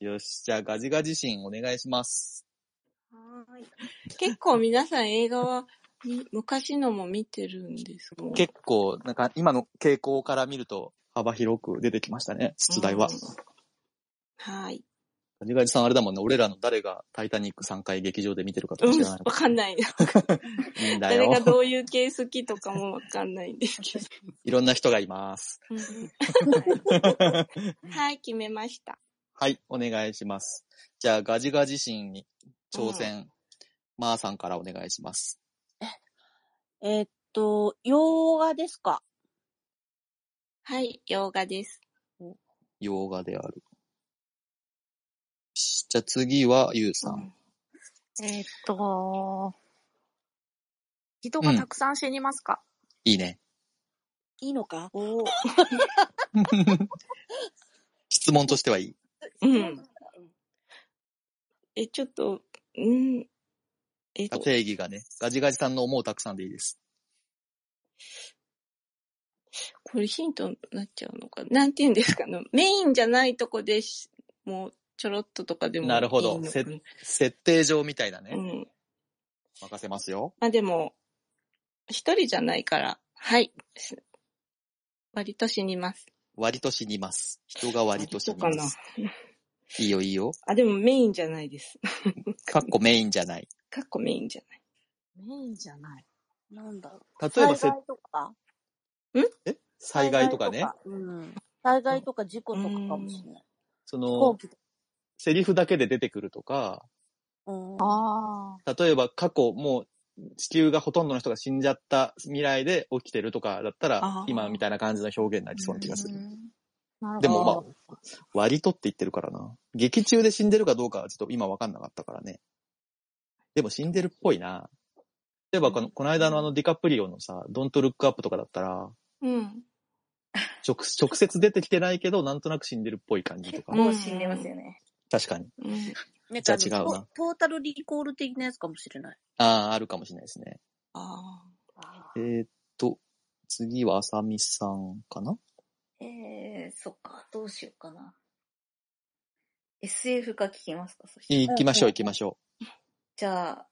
よし、じゃあガジガジシンお願いします。はーい。結構皆さん映画はみ昔のも見てるんですか？結構、なんか今の傾向から見ると幅広く出てきましたね、出題は。うんはい。ガジガジさんあれだもんね、俺らの誰がタイタニック3回劇場で見てるかとうん、か知らないわかんない。いいんだ誰がよ。どういう系好きとかもわかんないんですけど。いろんな人がいます。うんはい、決めました。はい、お願いします。じゃあガジガジシンに挑戦、まーさんからお願いします。えーっと、洋画ですか？はい、洋画です。洋画である。じゃあ次はゆうさ。うんんえーっと、人がたくさん死にますか、いいね。いいのか？お 質問としてはいい。うん。え、ちょっと、うん。えっと、定義がね、ガジガジさんの思うたくさんでいいです。これヒントになっちゃうのかな。なんて言うんですか？ね。メインじゃないとこでし、もうちょろっととかでもなるほどせ設定上みたいなね。うん。任せますよ。まあでも、一人じゃないから、はい。割と死にます。割と死にます。人が割と死にます。。いいよいいよ。あ、でもメインじゃないです。かっこメインじゃない。かっこメインじゃない。メインじゃない。なんだろう。例えばせ災害とか？災害とかね。。うん。災害とか事故とかかもしれない。その、機とか。セリフだけで出てくるとか、うん。あ例えば過去もう地球がほとんどの人が死んじゃった未来で起きてるとかだったら今みたいな感じの表現になりそうな気がする。なるほど。でもまあ、割とって言ってるからな。劇中で死んでるかどうかはちょっと今わかんなかったからね。でも死んでるっぽいな。例えばこの、この間のあのディカプリオのさ、ドントルックアップとかだったら、うん。直、直接出てきてないけど、なんとなく死んでるっぽい感じとか。もう死んでますよね。確かに。うん。なんじゃ違うなトトータルリコール的なやつかもしれない。ああ、あるかもしれないですね。あえー、っと、次はあさみさんかな？えー、そっか、どうしようかな。SF か聞きますかそして。行きましょう行きましょじゃあ、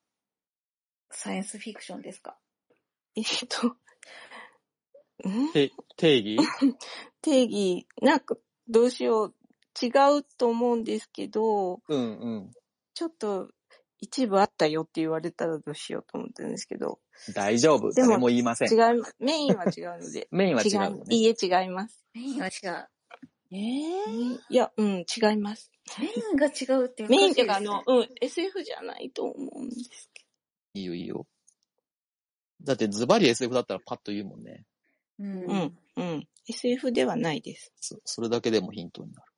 サイエンスフィクションですか？ーえっと、ん？定義？定義、なんか、どうしよう。違うと思うんですけど、うんうん。ちょっと、一部あったよって言われたらどうしようと思ってるんですけど、大丈夫。でも誰も言いません。。違います。メインは違うので メインは違違うのね。いいいえ、違います。メインは違う。ええいや、うん、違います。メインが違うって難しいですねメインっていうか、あの、うん、SF じゃないと思うんですけいいよいいよ。だってズバリ SF だったらパッと言うもんね。うんど。うん、うん。SF ではないです。そそれだけでもヒントになる。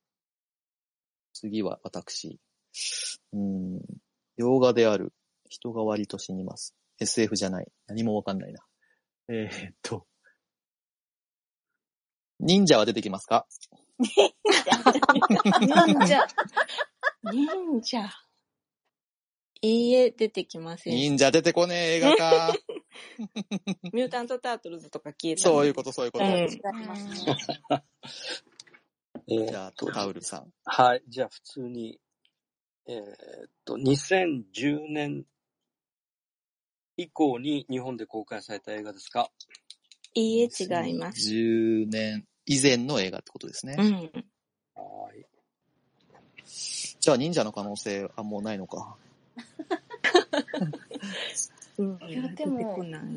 次は私。うーん。洋画である。人が割と死にます。SF じゃない。何もわかんないな。えー、っと。忍者は出てきますか？忍者。忍者。いいえ、出てきません。忍者出てこねえ映画か。ミュータント・タートルズとか消えた。そういうこと、そういうこと。うん違いますじゃあ、タウルさん。はい。じゃあ、普通に、えーっと、2010年以降に日本で公開された映画ですか？いいえ、違います。10年以前の映画ってことですね。うん。はい。じゃあ、忍者の可能性はもうないのか。うんいやでも出てこないな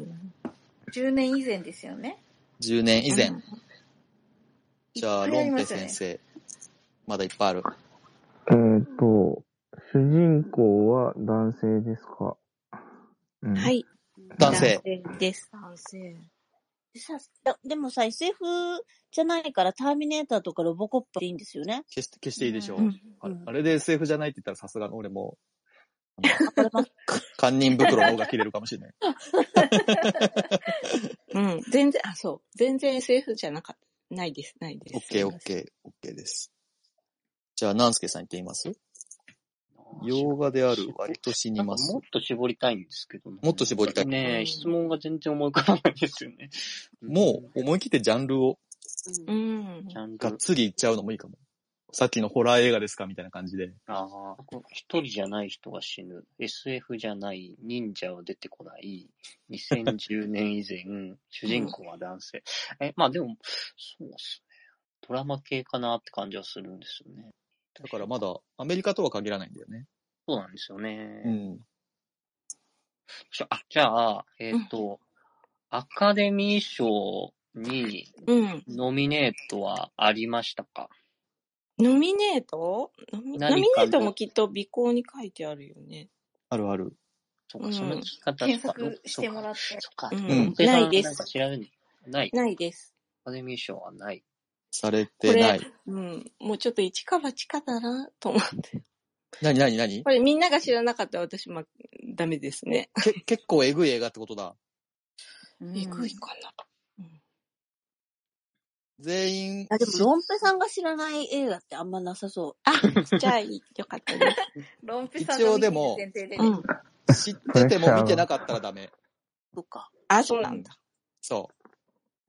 10年以前ですよね。10年以前。うんじゃあ、いっぱいロンペ先生。まだいっぱいある。えーっと、主人公は男性ですか、うん、。はいい。男性。です。男性。でさだでもさ、SF じゃないからターミネーターとかロボコップでいいんですよね。消して、消していいでしょう。うんあれあれで SF じゃないって言ったらさすがの俺も。堪忍袋の方が切れるかもしれない。うん。全然、あ、そう。全然 SF じゃなかった。ないです、ないです。オッケーオッケー、オッケーです。じゃあ、南助さん言ってみます？洋画である割と死にますもっ。と絞りたいんですけどね。もっと絞りたいねえ、質問が全然思い浮かばないですよね。もう思い切ってジャンルをうん。がっ。つりいっちゃうのもいいかも。さっきのホラー映画ですかみたいな感じで。ああ、一人じゃない人が死ぬ。SF じゃない。忍者は出てこない。2010年以前、主人公は男性。え、まあでも、そうっすね。ドラマ系かなって感じはするんですよね。だからまだアメリカとは限らないんだよね。そうなんですよね。うん。じゃあ、じゃあ、えっ、と、アカデミー賞にうん。ノミネートはありましたか？ノミネート？ノミネートもきっと尾行に書いてあるよね。あるある。そうか、うんその聞き方検索してもらって。そっか。うんないですんか調べにない。ないです。アカデミー賞はない。されてない。うん。もうちょっと一か八かだなと思って。なになになにこれみんなが知らなかったら私もダメですね。け結構エグい映画ってことだ。えぐいかな。全員、あ、でも、ロンペさんが知らない映画ってあんまなさそあ、じゃあよかったです。ロンペさん一応でもうん。知ってても見てなかったらダメ。う。そっか。あ、そうなんだ。そ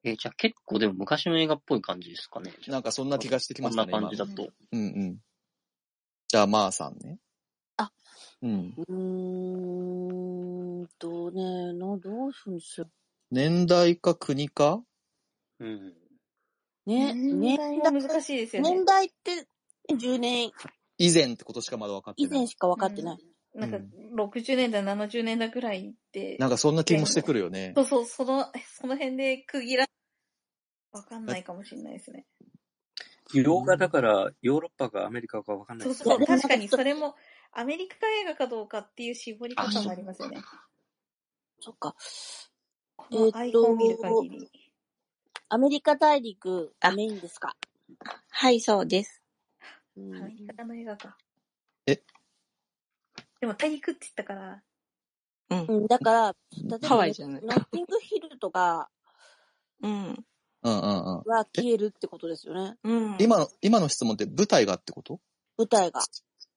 えーじゃあ結構でも昔の映画っぽい感じですかね。う。なんかそんな気がしてきましたね。こんな感じ今だと。うんうん。じゃあ、まーさんね。あ。うん。うーんとね、な、どうするんですよ。年代か国か？うん。ね、年年代も難しいですよね年。代って10年以前ってことしかまだ分かってない。以前しか分かってない。なんかうん、60年代、70年代ぐらいって、なんかそんな気もしてくるよねそ。うそう、その、その辺で区切ら、わかんないかもしれないですね。洋画だから、ヨーロッパかアメリカかわかんないですそうそう、確かにそれも、アメリカ映画かどうかっていう絞り方もありますよね。そっか。このアイコンを見る限り。アメリカ大陸あがメインですか？はい、そうです。うんアメリカの映画か。えでも大陸って言ったから、うん。うん、だから、例えば、ハワイじゃないノッティングヒルとかうん。うんうんうん。は消えるってことですよね。うん。今の、今の質問って舞台がってこと？舞台が。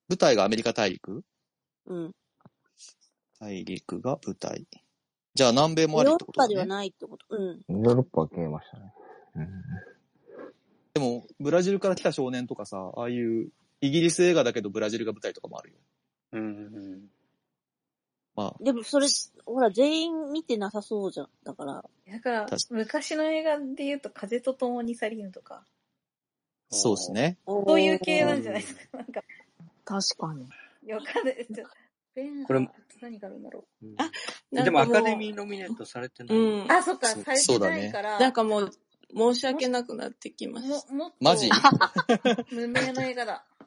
舞台がアメリカ大陸？うん。大陸が舞台。じゃあ南米ヨーもありっロッパではてことだね。ないってこと。うん。ヨーロッパは消えましたね。うんでも、ブラジルから来た少年とかさ、ああいうイギリス映画だけどブラジルが舞台とかもあるよ。でもそれ、ほら、全員見てなさそうじゃん。だから。だから昔の映画で言うと、風と共に去りぬとか、そうですね。そういう系なんじゃないですか。なんか、確かに。いやわかんない。ちょベンこれ何があるんだろあでもアカデーミーノミネートされてない。うんう。。あ、そっか、そうされてないから、なんかもう、申し訳なくなってきましも、もっと、マジ？無名の映画だ。た。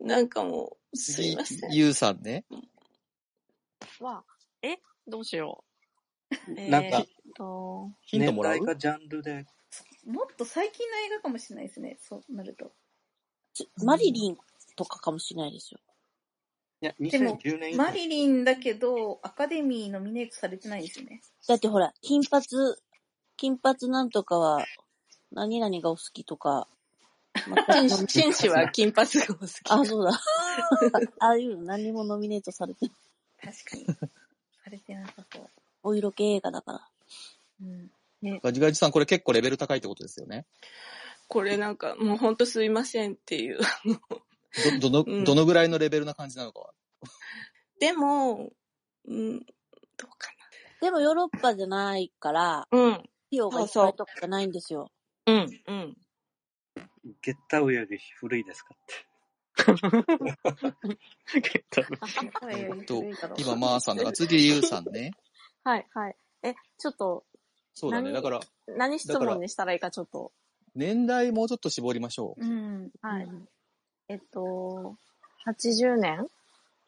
なんかもう、すい次ません。、ゆうさんね。は、えどうしよう。なんかえーっと、ヒントもらう？年代かジャンルで。もっと最近の映画かもしれないですね。そうなると。ちマリリンとかかもしれないですよ。いや、でも2010年以降マリリンだけど、アカデミーノミネートされてないですよね。だってほら、金髪、金髪なんとかは、何々がお好きとか。ま た紳士紳士は金髪がお好き。あ、そうだ。ああいうの何もノミネートされてない。確かに。されてなさそう。お色気映画だから。うん。ガジガジさん、これ結構レベル高いってことですよね。これなんか、もうほんとすいませんっていう。ど、どの、うんどのぐらいのレベルな感じなのかは。でも、うん、どうかでもヨーロッパじゃないから、な。うん、費用がいっぱいとかじゃないんですよ。うん、うん。ゲッタウより古いですかって。えっと、今、まーさんだから、次、ゆうさんね。はい、はい。え、ちょっと、そうだね。何だから、何質問にしたらいいかちょっと。年代もうちょっと絞りましょう。うん。はい。えっと、80年？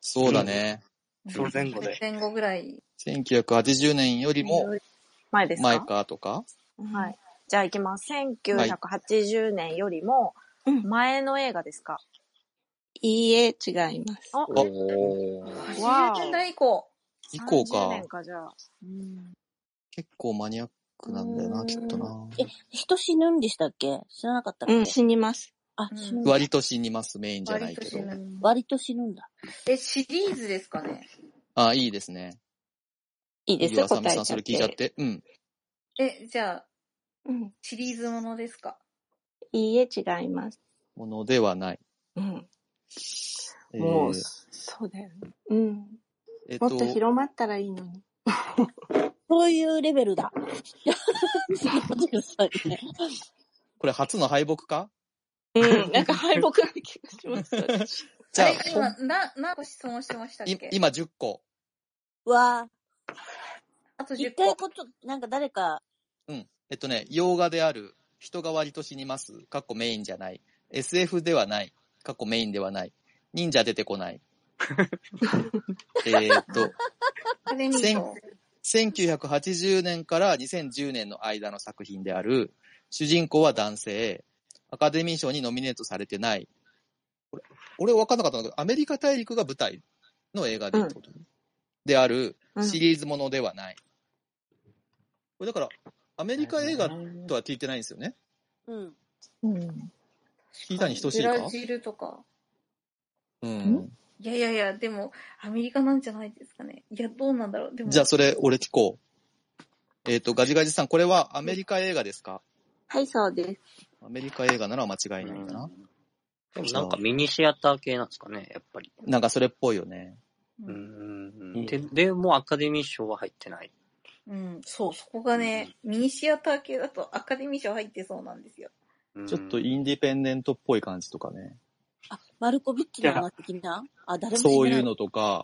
そうだね。その前後で。前後ぐらい。1980年よりも前ですか？前かとか？はい。じゃあ行きます。1980年よりもうん前の映画ですか、いいえ、違います。あ、おおー。わ80年代以降。以降30か。年か、じゃあ。うん結構マニアックなんだよな、きっとな。え、人死ぬんでしたっけ？知らなかったっけ、うん、死にます。あ、うん死ぬ。割と死にます、メインじゃないけど割と死。ぬ割と死ぬんだ。え、シリーズですかね？あ、いいですね。いいですよ、答え。さん、それ聞いちゃってて。うん。え、じゃあ、うん。シリーズものですか？いいえ、違います。ものではない。うん。えもう、ーそうだよね。うん。えっもっと広まったらいいのに。そういうレベルだ。これ初の敗北か？うん。なんか敗北な気がします。私 じゃあ今、な、何個質問してましたっけい今10個。うわあとぁ、言10個。いたいこと、なんか誰か、うん。えっとね、洋画である、人が割と死にます、かっこメインじゃない。SF ではない、かっこメインではない。忍者出てこない。えーっと、アカデミー賞。1980年から2010年の間の作品である、主人公は男性、アカデミー賞にノミネートされてない。これ俺分かんなかったんだけど、アメリカ大陸が舞台の映画でってこと、である、うんシリーズものではない。これだから、アメリカ映画とは聞いてないんですよね。うん。うん。聞いたに等しいか？ブラジルとか。うん。いやいやいや、でも、アメリカなんじゃないですかね。いや、どうなんだろう。でも、じゃあそれ、俺聞こう。えっ、と、ガジガジさん、これはアメリカ映画ですか？はい、そうです。アメリカ映画なら間違いないかな。でもなんかミニシアター系なんですかね、やっぱり。なんかそれっぽいよね。ううんん。で、でもアカデミー賞は入ってない。うん、そう、そこがね、ミニシアター系だとアカデミー賞入ってそうなんですよ。ちょっとインディペンデントっぽい感じとかね。あ、マルコビッチの話的な？あ、誰もそういうのとか、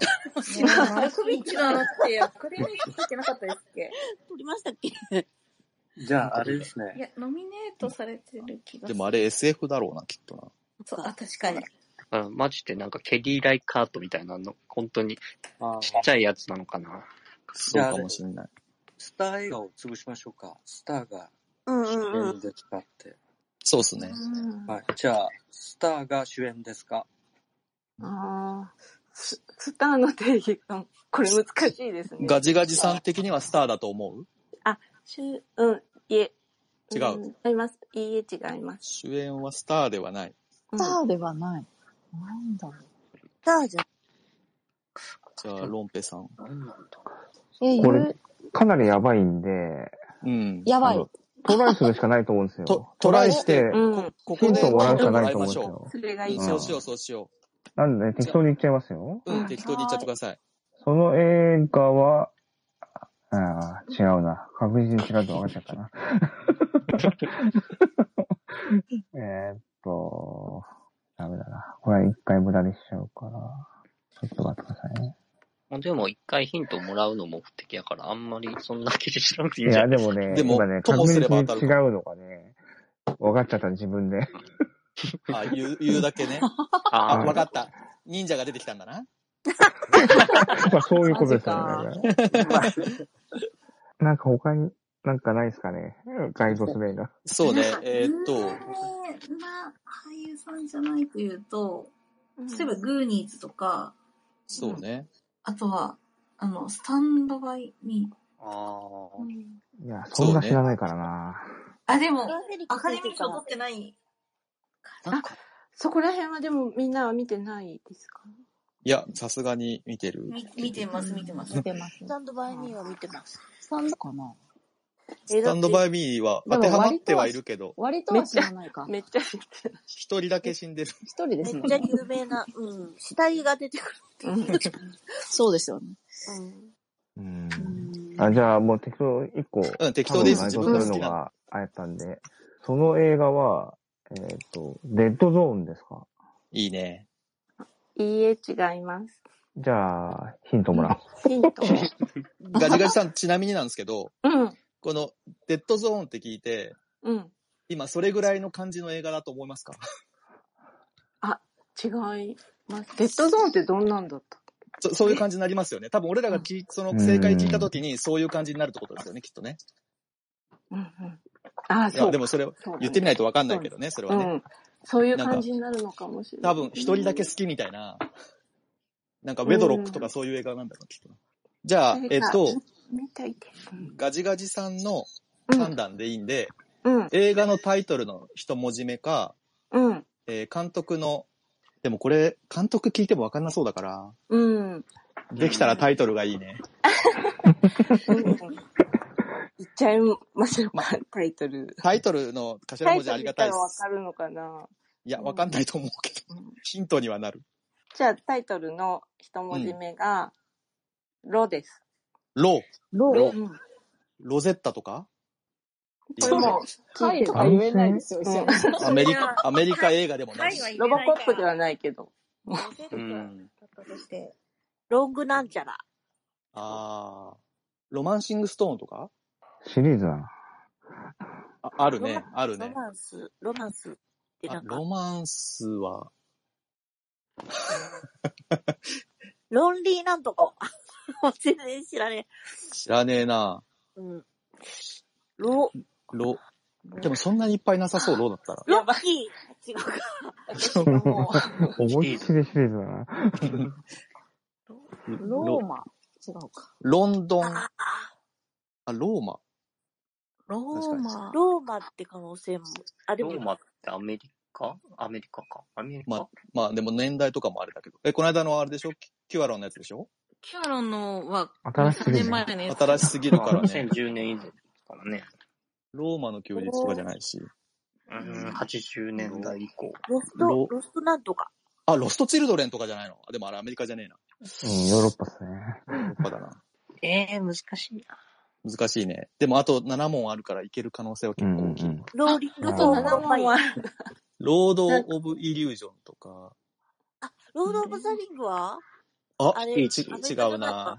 ねマルコビッチのあのってアカデミー賞入ってなかったですっけ？撮りましたっけ？じゃあ、あれですいね。や、ノミネートされてる気がする。でもあれ SF だろうな、きっとな。そう、あ、確かに。だからマジでなんかケリー・ライカートみたいなの、本当にあちっちゃいやつなのかな。そうかもしんない。スター映画を潰しましょうか。スターがうん主うんうん。演ですかって。そうっすね。うんはい。じゃあ、スターが主演ですか？ああ、ススターの定義が、これ難しいですね。ガジガジさん的にはスターだと思う？しゅうん、いえ。違うん違います。いいえ、違います。主演はスターではない。うんスターではない。なんだろう。スターじゃん。じゃあ、ロンペさん。なんなんだえ、これゆかなりやばいんで、うん。やばい。トライするしかないと思うんですよ。とトライして、うん。こヒントをもらうしかないと思うんですよ。それがいいそうしよう、そうしよなんで、適当に言っちゃいますよ。う。うん、適当に言っちゃってください。その映画は、ああ、違うな。確実に違うと分かっちゃったな。えーっと、ダメだな。これは一回無駄にしちゃうから。ちょっと待ってくださいね。でも一回ヒントもらうの目的やから、あんまりそんな気にしなくていいや、いんじゃん。でもね、でも今ね、ともす確実にれば当たる違うのがね、分かっちゃった自分で。あ、言う、言うだけね。ああ、わかった。忍者が出てきたんだな。まあそういうことですよマね。なんか他になんかないですかね。ガイドスレが。そうね。えーっと、な俳優さんじゃないというと、例えばグーニーズとか、そうね。あとは、あの、スタンドバイミー。あーいや、そんな知らないからな。あ、でも、アアカデミー賞取ってない。なんか、そこら辺はでもみんなは見てないですか？いや、さすがに見てる。み見てます、見てます見。てますス。タンドバイミーは見てます。スタンドかな？スタンドバイミーは当てはまってはいるけど、割とは知らないか。め っちゃ知ってる。一人だけ死んでる。一人ですもんめっちゃね。有名な、うん、死体が出てくる。う んそうですよね。うんうんあ、じゃあもう適当一個。うん、適当でいいです。自多分分があれたんで、その映画は、えっ、と、デッドゾーンですか？いいね。いいえ、違います。じゃあ、ヒントもらう。ヒント。ガジガジさん、ちなみになんですけど、うん。この、デッドゾーンって聞いて、うん。今それぐらいの感じの映画だと思いますか？違います。デッドゾーンってどんなんだった？そそういう感じになりますよね。多分俺らが聞いその正解聞いた時にそういう感じになるってことですよね、きっとね。うんうん。ああ、いや、そう。でもそれ言ってみないとわかんないけどね、それはね。うん。そういう感じになるのかもしれない。多分一人だけ好きみたいな、なんかウェドロックとかそういう映画なんだろう、きっと。じゃあ、えっと、見たいです。ガジガジさんのうん。判断でいいんで、うん。映画のタイトルの一文字目か、うん。えー監督の、でもこれ、監督聞いてもわかんなそうだから、うん。できたらタイトルがいいね。うん。言っちゃいましょうか、タイトル。タイトルの頭文字ありがたいです。わかるのかないや、わかん。ないと思うけど、ヒントにはなる。じゃあ、タイトルの一文字目が、ロです。ロ。ー、ロ。ロゼッタとか？これも、はいとか言えないですよ、アメリカ、アメリカ映画でもない。し。ロボコップではないけど。ロングなんちゃら。あー、ロマンシングストーンとか？シリーズだな。ああるね、あるロね。マンス、ロマンスってあなんか、ロマンスは、ロンリーなんとか。全然知らね知らねえなえ。うん。ロ、ロ、でもそんなにいっぱいなさそう、ロだったら。ロッキー違うか。も思いっきりシリーズだな。ローマ。違うか。ロンドン、あ、ローマ。ローマ。ローマって可能性も。あ、でも、ローマってアメリカ？アメリカか。アメリカ、まあ、まあでも年代とかもあれだけど。え、この間のあれでしょ？キキュアロンのやつでしょ？キュアロンのは、新しす3ぎる年前のやつ？新しすぎるからね。2010年以前からね。ローマの休日とかじゃないし。うん、80年代以降。ロスト、ロロストなんとか？あ、ロストチルドレンとかじゃないの？あでもあれアメリカじゃねえな。うん、ヨーロッパっすね。ヨーロッパだな。ええ難しいな。難しいね。でもあと7問あるからいける可能性は結構大きい。ローリングうんと7問は、ロード・オブ・イリュージョンとか。ロード・オブ・ザ・リングは？あ、あれ違うな。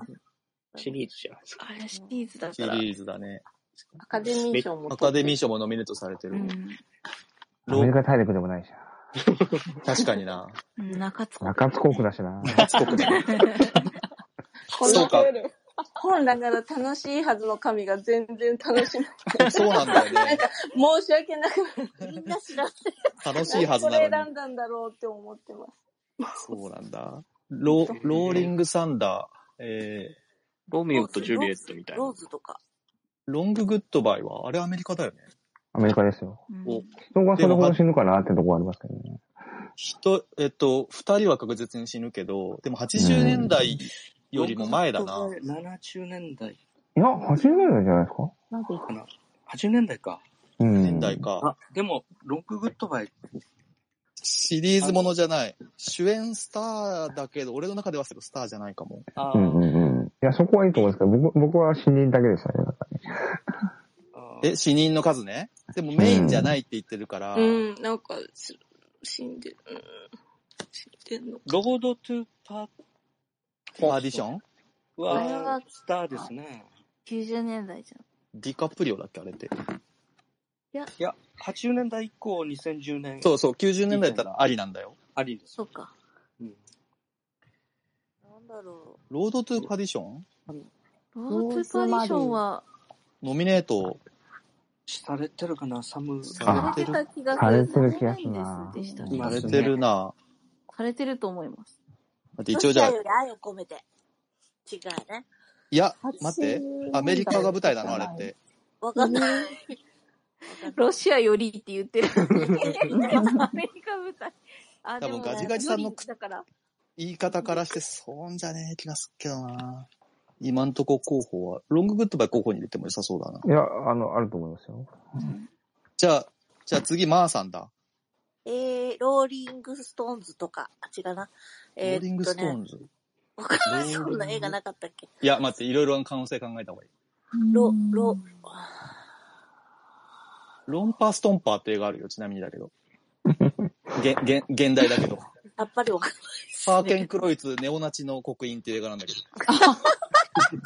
シリーズじゃないですか。あれシリーズだシから。リーズだね。アカデミー賞もアカデミー賞もノミネートされてる。うん。アメリカ大陸でもないじ確かにな。中津ゃん。中津航空だしな。中国だ。このそうか。本来なら楽しいはずの神が全然楽しめそうなんだよね。申し訳なくなる。みんな知らない。楽しいはずこれなのに。選んだんだろうって思ってます。そうなんだ。ロローリング・サンダー、えロミオとジュリエットみたいローな。ズとか。ー、ロング・グッドバイは、あれアメリカだよね。アメリカですよ。お人がそれほど死ぬかなってとこありますけどね。人、えっと、二人は確実に死ぬけど、でも80年代よりも前だな。70年代いや、80年代じゃないですか？なんでかな。80年代か。うん。年代か。あ、でも、ロンググッドバイ。シリーズものじゃない。主演スターだけど、俺の中ではスターじゃないかも。あうんうんうん。いや、そこはいいと思うんですけど、僕僕は死人だけでしたね。なんかねえ、死人の数ね？でもメインじゃないって言ってるから、うん、なんか、す死んでる。うん、死んでんの。ロードトゥパパーディション？あれははスターですね。90年代じゃん。ディカプリオだっけあれって。いや、80年代以降、2010年。そうそう、90年代だったらありなんだよ。ありです。そうか。うんなんだろロードトゥパーディションロードトゥパディションは、ノミネートされてるかな、サム。されてるされてた気がされする。てる気がするなでした今ね。されてるな。されてると思います。だって一応じゃあロシアより愛を込めて。違うね。いや、待って。アメリカが舞台なのあれって。わかんない。ロシアよりって言ってる。アメリカ舞台。あ多分でもガジガジさんのよりだから。言い方からして、そんじゃねえ気がすっけどな。今んとこ候補は、ロンググッドバイ候補に入れても良さそうだな。いや、あの、あると思いますよ。じゃあ、じゃあ次、マーさんだ。えー、ローリングストーンズとか、あ、違うな。ロえーリングストーね、ンズ。わかんない。そんな映画なかったっけいや、待って、いろいろな可能性考えた方がいい。ロ、ロ、ロンパーストンパーって映画あるよ、ちなみにだけど。げ、げ、現代だけど。やっぱりわかんない。パーケン・クロイツ、ネオナチの刻印っていう映画なんだけど。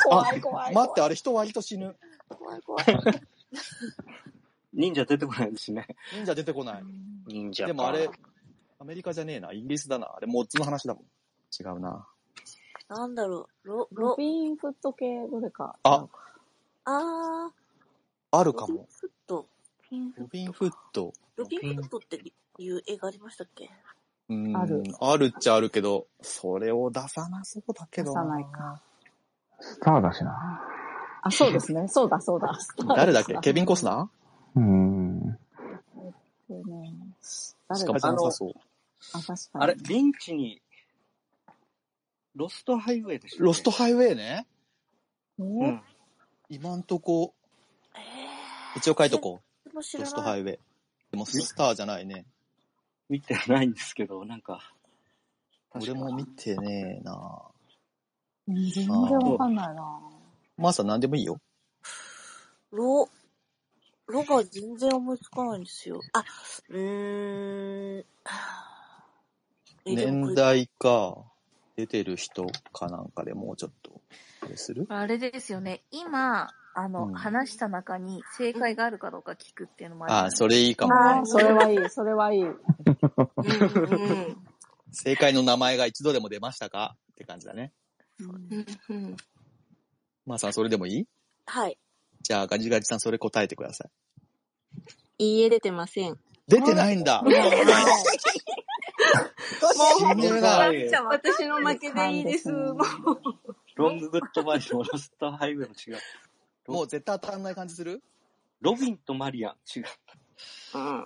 怖い怖い。待って、あれ人割と死ぬ。怖い怖い。忍者出てこないですね。忍者出てこない。忍者か。でもあれ、アメリカじゃねえな。イギリスだな。あれ、モッツの話だもん。違うな。なんだろう。ロ、ロロ、ビンフット系どれか。あ、ああるー、ロビンかも。フット。ロビン・フット。ロビンフットっていう映画ありましたっけ？うーんある。あるっちゃあるけど、それを出さなそうだけど出さないか。スターだしな。あ、そうですね。そうだそうだ。誰だっけ？ケビン・コスナうーん。ーね。ー誰だしかもじゃなさそう。あ、確かに。あれ、リンチに、ロストハイウェイでしたっけ？ロストハイウェイね。えうん。今んとこ、え一応書いとこう。ロらない。ストハイウェイ。でもスターじゃないね。見てないんですけど、なんか、俺も見てねえなうん全然わかんないなマーサ何でもいいよ。ロ、ロが全然思いつかないんですよ。あ、うーん。年代か、出てる人かなんかでもうちょっと、あれする？あれですよね。今、あの、うん話した中に正解があるかどうか聞くっていうのもありああ、ますそれいいかもねああ、。それはいい、それはいい。うんうん正解の名前が一度でも出ましたか？って感じだね。うんうんマーさん、それでもいい？はい。じゃあ、ガジガジさん、それ答えてください。いいえ、出てません。出てないんだもう 死んでるな。私の負けでいいです。もうロンググッドバイもロストハイウェイも違う。もう絶対当たらない感じする？ロビンとマリアン、違う。うん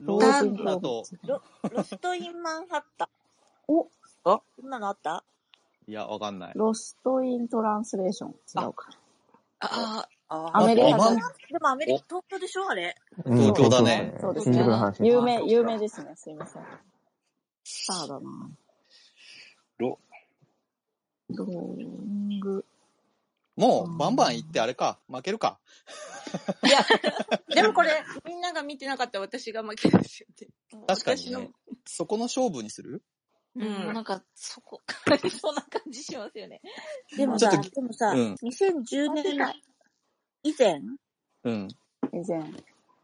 ローズンだと、ロ、ロストインマンハッタン。おあ？そんなのあった？いや、わかんない。ロストイントランスレーション。違うか。ああアメリカでもアメリカ、東京でしょ？あれ。うん東京だねそうですね話。。有名、有名ですね。すいません。スターだなロ、ロング。もう、バンバン行ってあれか、負けるか。いや、でもこれ、みんなが見てなかったら私が負けですよね。確かに私のね。そこの勝負にする？ううんん、なんか、そこ、そんな感じしますよね。でもさでもさ、うん2010年以前、うん。以前。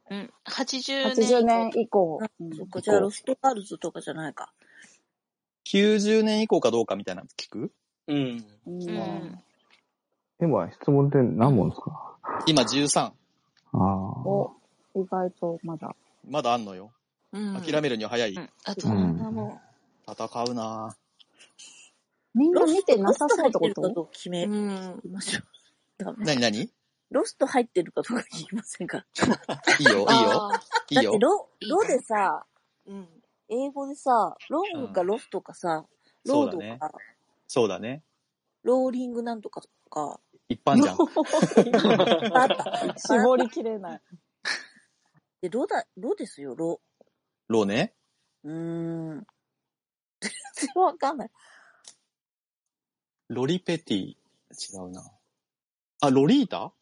うん。80年。80年以降。うんそっか、じゃあロストガールズとかじゃないか。90年以降かどうかみたいなの聞く？うん。うんうん。今、質問って何問ですか？今13。ああ。お、意外とまだ。まだあんのよ。うん諦めるには早い。うんあと、うんあの、戦うなみんな見てなさそうってこロスト入ってるかどとうか決めうん。ましょう。ダメなになにいロスト入ってるかどうか聞きませんか？いよ、いいよ。あーいいよだって。ロ、ロでさ、うん。英語でさ、ロングかロストかさ、ロードそうだねか、そうだね。ローリングなんとかとか、一般じゃん。あった。絞りきれない。で、ロだ、ロですよ、ロ。ローね。うーん。全然わかんない。ロリペティ。違うな。あ、ロリータ？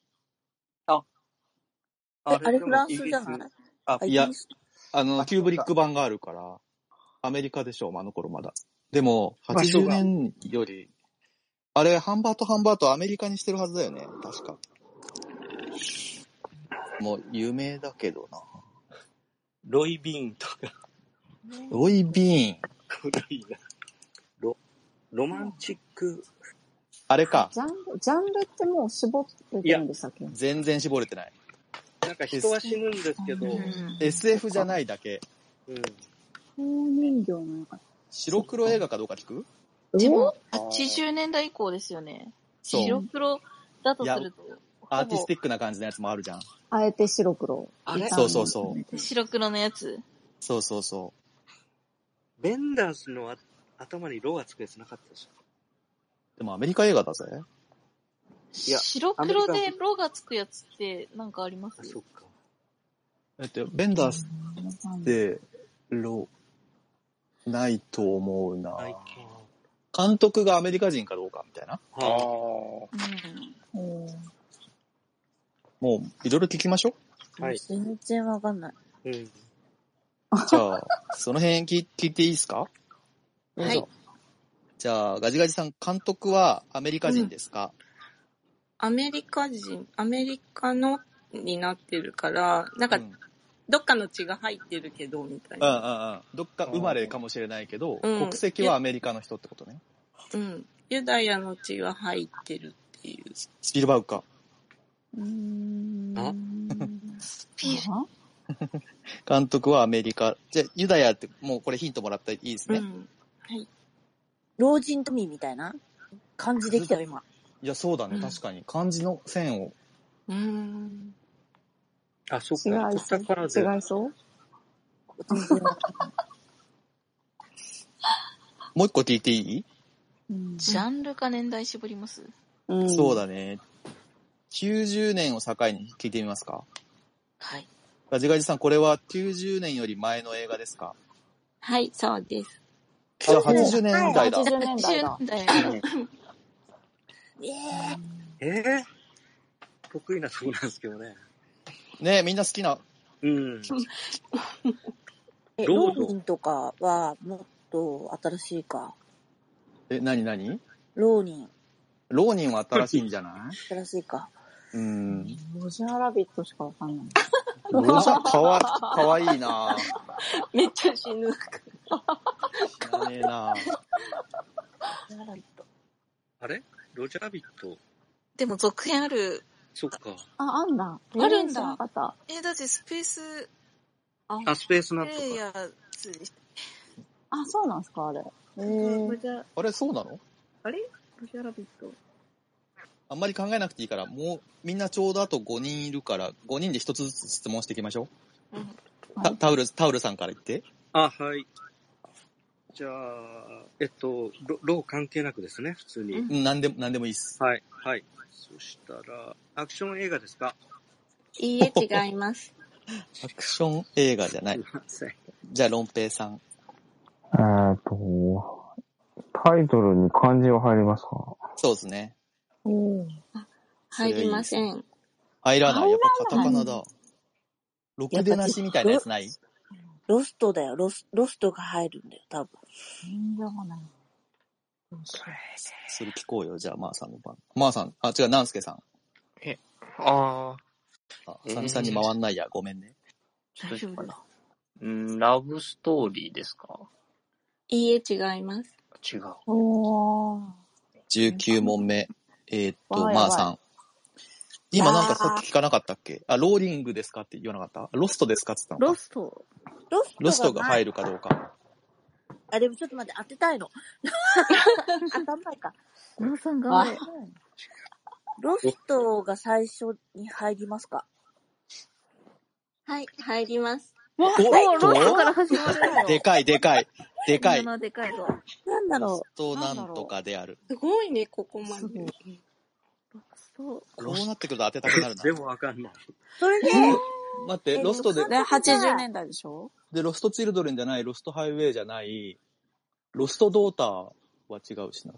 え、あれフランスじゃない？ああ、いやイギリス？あの、キューブリック版があるから、アメリカでしょう、あの頃まだ。でも、80場所が年より、あれ、ハンバートハンバートアメリカにしてるはずだよね、確か。もう、有名だけどな。ロイ・ビーンとか、ロイ・ビーン。古いな。ロ、ロマンチック、あれか。ジャンル、ジャンルってもう絞れてるんでしたっけ？全然絞れてない。なんか人は死ぬんですけど、ううん。ん SF じゃないだけ。高人形の中白黒映画かどうか聞く？でも、あー80年代以降ですよね。そう白黒だとすると、アーティスティックな感じのやつもあるじゃん。あえて白黒。あれ？そうそうそう白黒のやつ。そうそうそベンダースのあ頭にロがつくやつなかったですう。でもアメリカ映画だぜ。いや白黒でロがつくやつってなんかあります？あ、そっか。だって、ベンダースって、ロ、ないと思うな。愛監督がアメリカ人かどうかみたいな。犬。はうん。おーもう、いろいろ聞きましょはい全然わかんない。あ。うん。う。じゃあ、その辺聞聞いていいですか？はい。じゃあ、ガジガジさん、監督はアメリカ人ですか、アメリカ人、アメリカのになってるから、なんかうん、どっかの血が入ってるけど、みたいうんうんな。うん。どっか生まれかもしれないけど、うん国籍はアメリカの人ってことね。うん。ユダヤの血が入ってるっていう。スピルバーグか。うーん。あピあ 監督はアメリカ。じゃあ、ユダヤって、もうこれヒントもらったらいいですね。うん。はい。老人富みたいな？感じできたよ、今。いや、そうだね、うん確かに。漢字の線を。うーん。あ、そっ違か。いそ下からで。う。違いそう。もう一個聞いていい、うんジャンルか年代絞りますうんそうだね。90年を境に聞いてみますか？はい。ガジガジさん、これは90年より前の映画ですか？はい、そうです。じゃあ80年代だ。80年代だ。80年代ええー、得意なとこなんですけどね。ねみんな好きな。うん。え、ローニンとかはもっと新しいか。え、なになに？ローニン、浪人は新しいんじゃない？新しいか。うん。ロジャーラビットしかわかんない。ロジャーかわ、かわいいなめっちゃ死ぬ。知らねえなあれ？ロジャーラビット？でも続編ある。そっか。あ、あんだ。あるんだ知らなかった。え、だってスペース、ああ、スペースなんとか。プレイヤーズでしあ、そうなんすか、あれ。えー、じゃあれ、そうなの？あれ？ロジャーラビット。あんまり考えなくていいから、もう、みんなちょうどあと5人いるから、5人で1つずつ質問していきましょう。たタウル、タウルさんから言って。あ、はい。じゃあ、えっと、ロロー関係なくですね、普通に。うん、なんでも、なんでもいいっす。はい、はい。そしたら、アクション映画ですか？いいえ、違います。アクション映画じゃない。せん。じゃあ、ロンペイさん。えーっと、タイトルに漢字は入りますか？そうですね。入りません。入らない。やっぱカタカナだや。ろくでなしみたいなやつない？ロストだよ、ロス、ロストが入るんだよ、多分。人形がない。それ聞こうよ。じゃあ、まーさんの番。まーさん、あ、違う、なんすけさん。ああ、さみさんに回んないや。ごめんね。大丈夫かな。うん、ラブストーリーですか？いいえ、違います。違う。おー。19問目。えーっと、まーさん。今なんかさっき聞かなかったっけ？あ、ローリングですかって言わなかった？ロストですかって言ったのか？ロストロストロストが入る。るかどうか。あ、でもちょっと待って、当てたいの。当たんないか。ローさんあロストが最初に入りますか？はい、入ります。おはいっとロストから始まるのでかい、でかい、でかい。でかいぞ。なんだろとなんとかである。すごいね、ここまで。そう。こうなってくると当てたくなるな。でもわかんない。それで、待って、ロストで、で、80年代でしょ？で、ロストチルドレンじゃない、ロストハイウェイじゃない、ロストドーターは違うしな。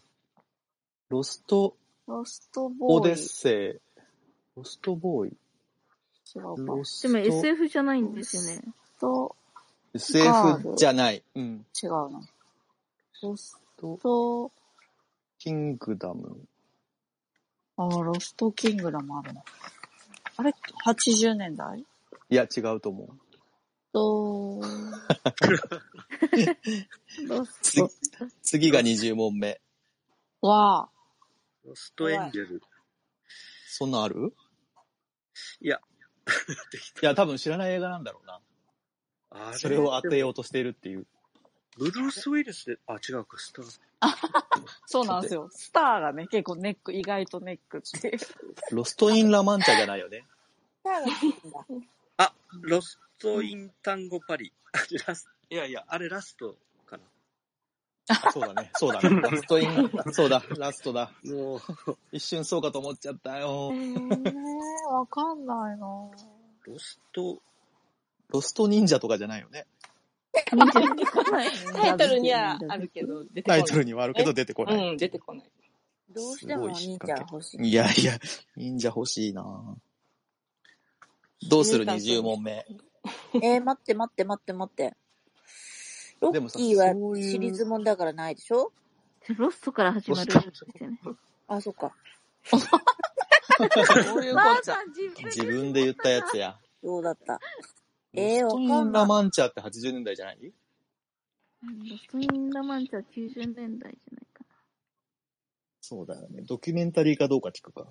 ロストロストボーイ。オデッセイ、ロストボーイ、違うか。ロスでも SF じゃないんですよね。と、SF じゃない。うん。違うな。ロスト、キングダム。あー、ロストキングダムあるな。あれ ?80 年代？いや、違うと思う。と、ロス次次が20問目。トは、ロストエンジェル。そんなんある？いや。いや、多分知らない映画なんだろうな。あれそれを当てようとしているっていう。ブルース・ウィルスで、あ、違うか、スター。そうなんですよ。スターがね、結構ネック、意外とネックっていう。ロスト・イン・ラ・マンチャじゃないよね。あ、ロスト・イン・タンゴ・パリ。あラスいやいや、あれラストかな。あそうだね。そうだね。ラスト・イン、そうだ、ラストだ。もう、一瞬そうかと思っちゃったよ。えー、わかんないなロスト、ロスト忍者とかじゃないよね。タイトルにはあるけど、出てこない。タイトルにはあるけど出てこない。うん、出てこない。どうしても忍者欲しい。いやいや、忍者欲しいなどうする ?20 問目。えー、待って待って待って待って。でもさロッキーはそういうシリーズもんだからないでしょ？ロストから始まるやつですよね。あ、そっか。そういうこっちゃ。自分で言ったやつや。そうだった？えー、ロスト・イン・わかんない。ラ・マンチャって80年代じゃない？うんロストインラマンチャは90年代じゃないかそうだよね。ドキュメンタリーかどうか聞くか。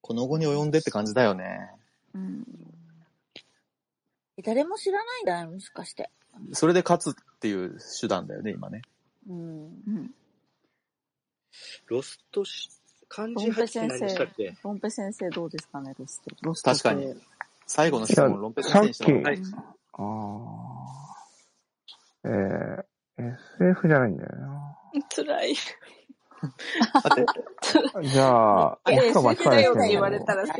この後に及んでって感じだよね。な。うん。え誰も知らないんだよ、もしかして。それで勝つっていう手段だよね、今ね。うん。うん。ロストし、漢字入ってでしたっ生け、ロンペ先生どうですかね、ロスト。ロスト確かに。最後の質問、ロンペ先さっき生にしても、はい。あー。えー、SF じゃないんだよな。辛い。じゃあ、SF だよって言われたらさ、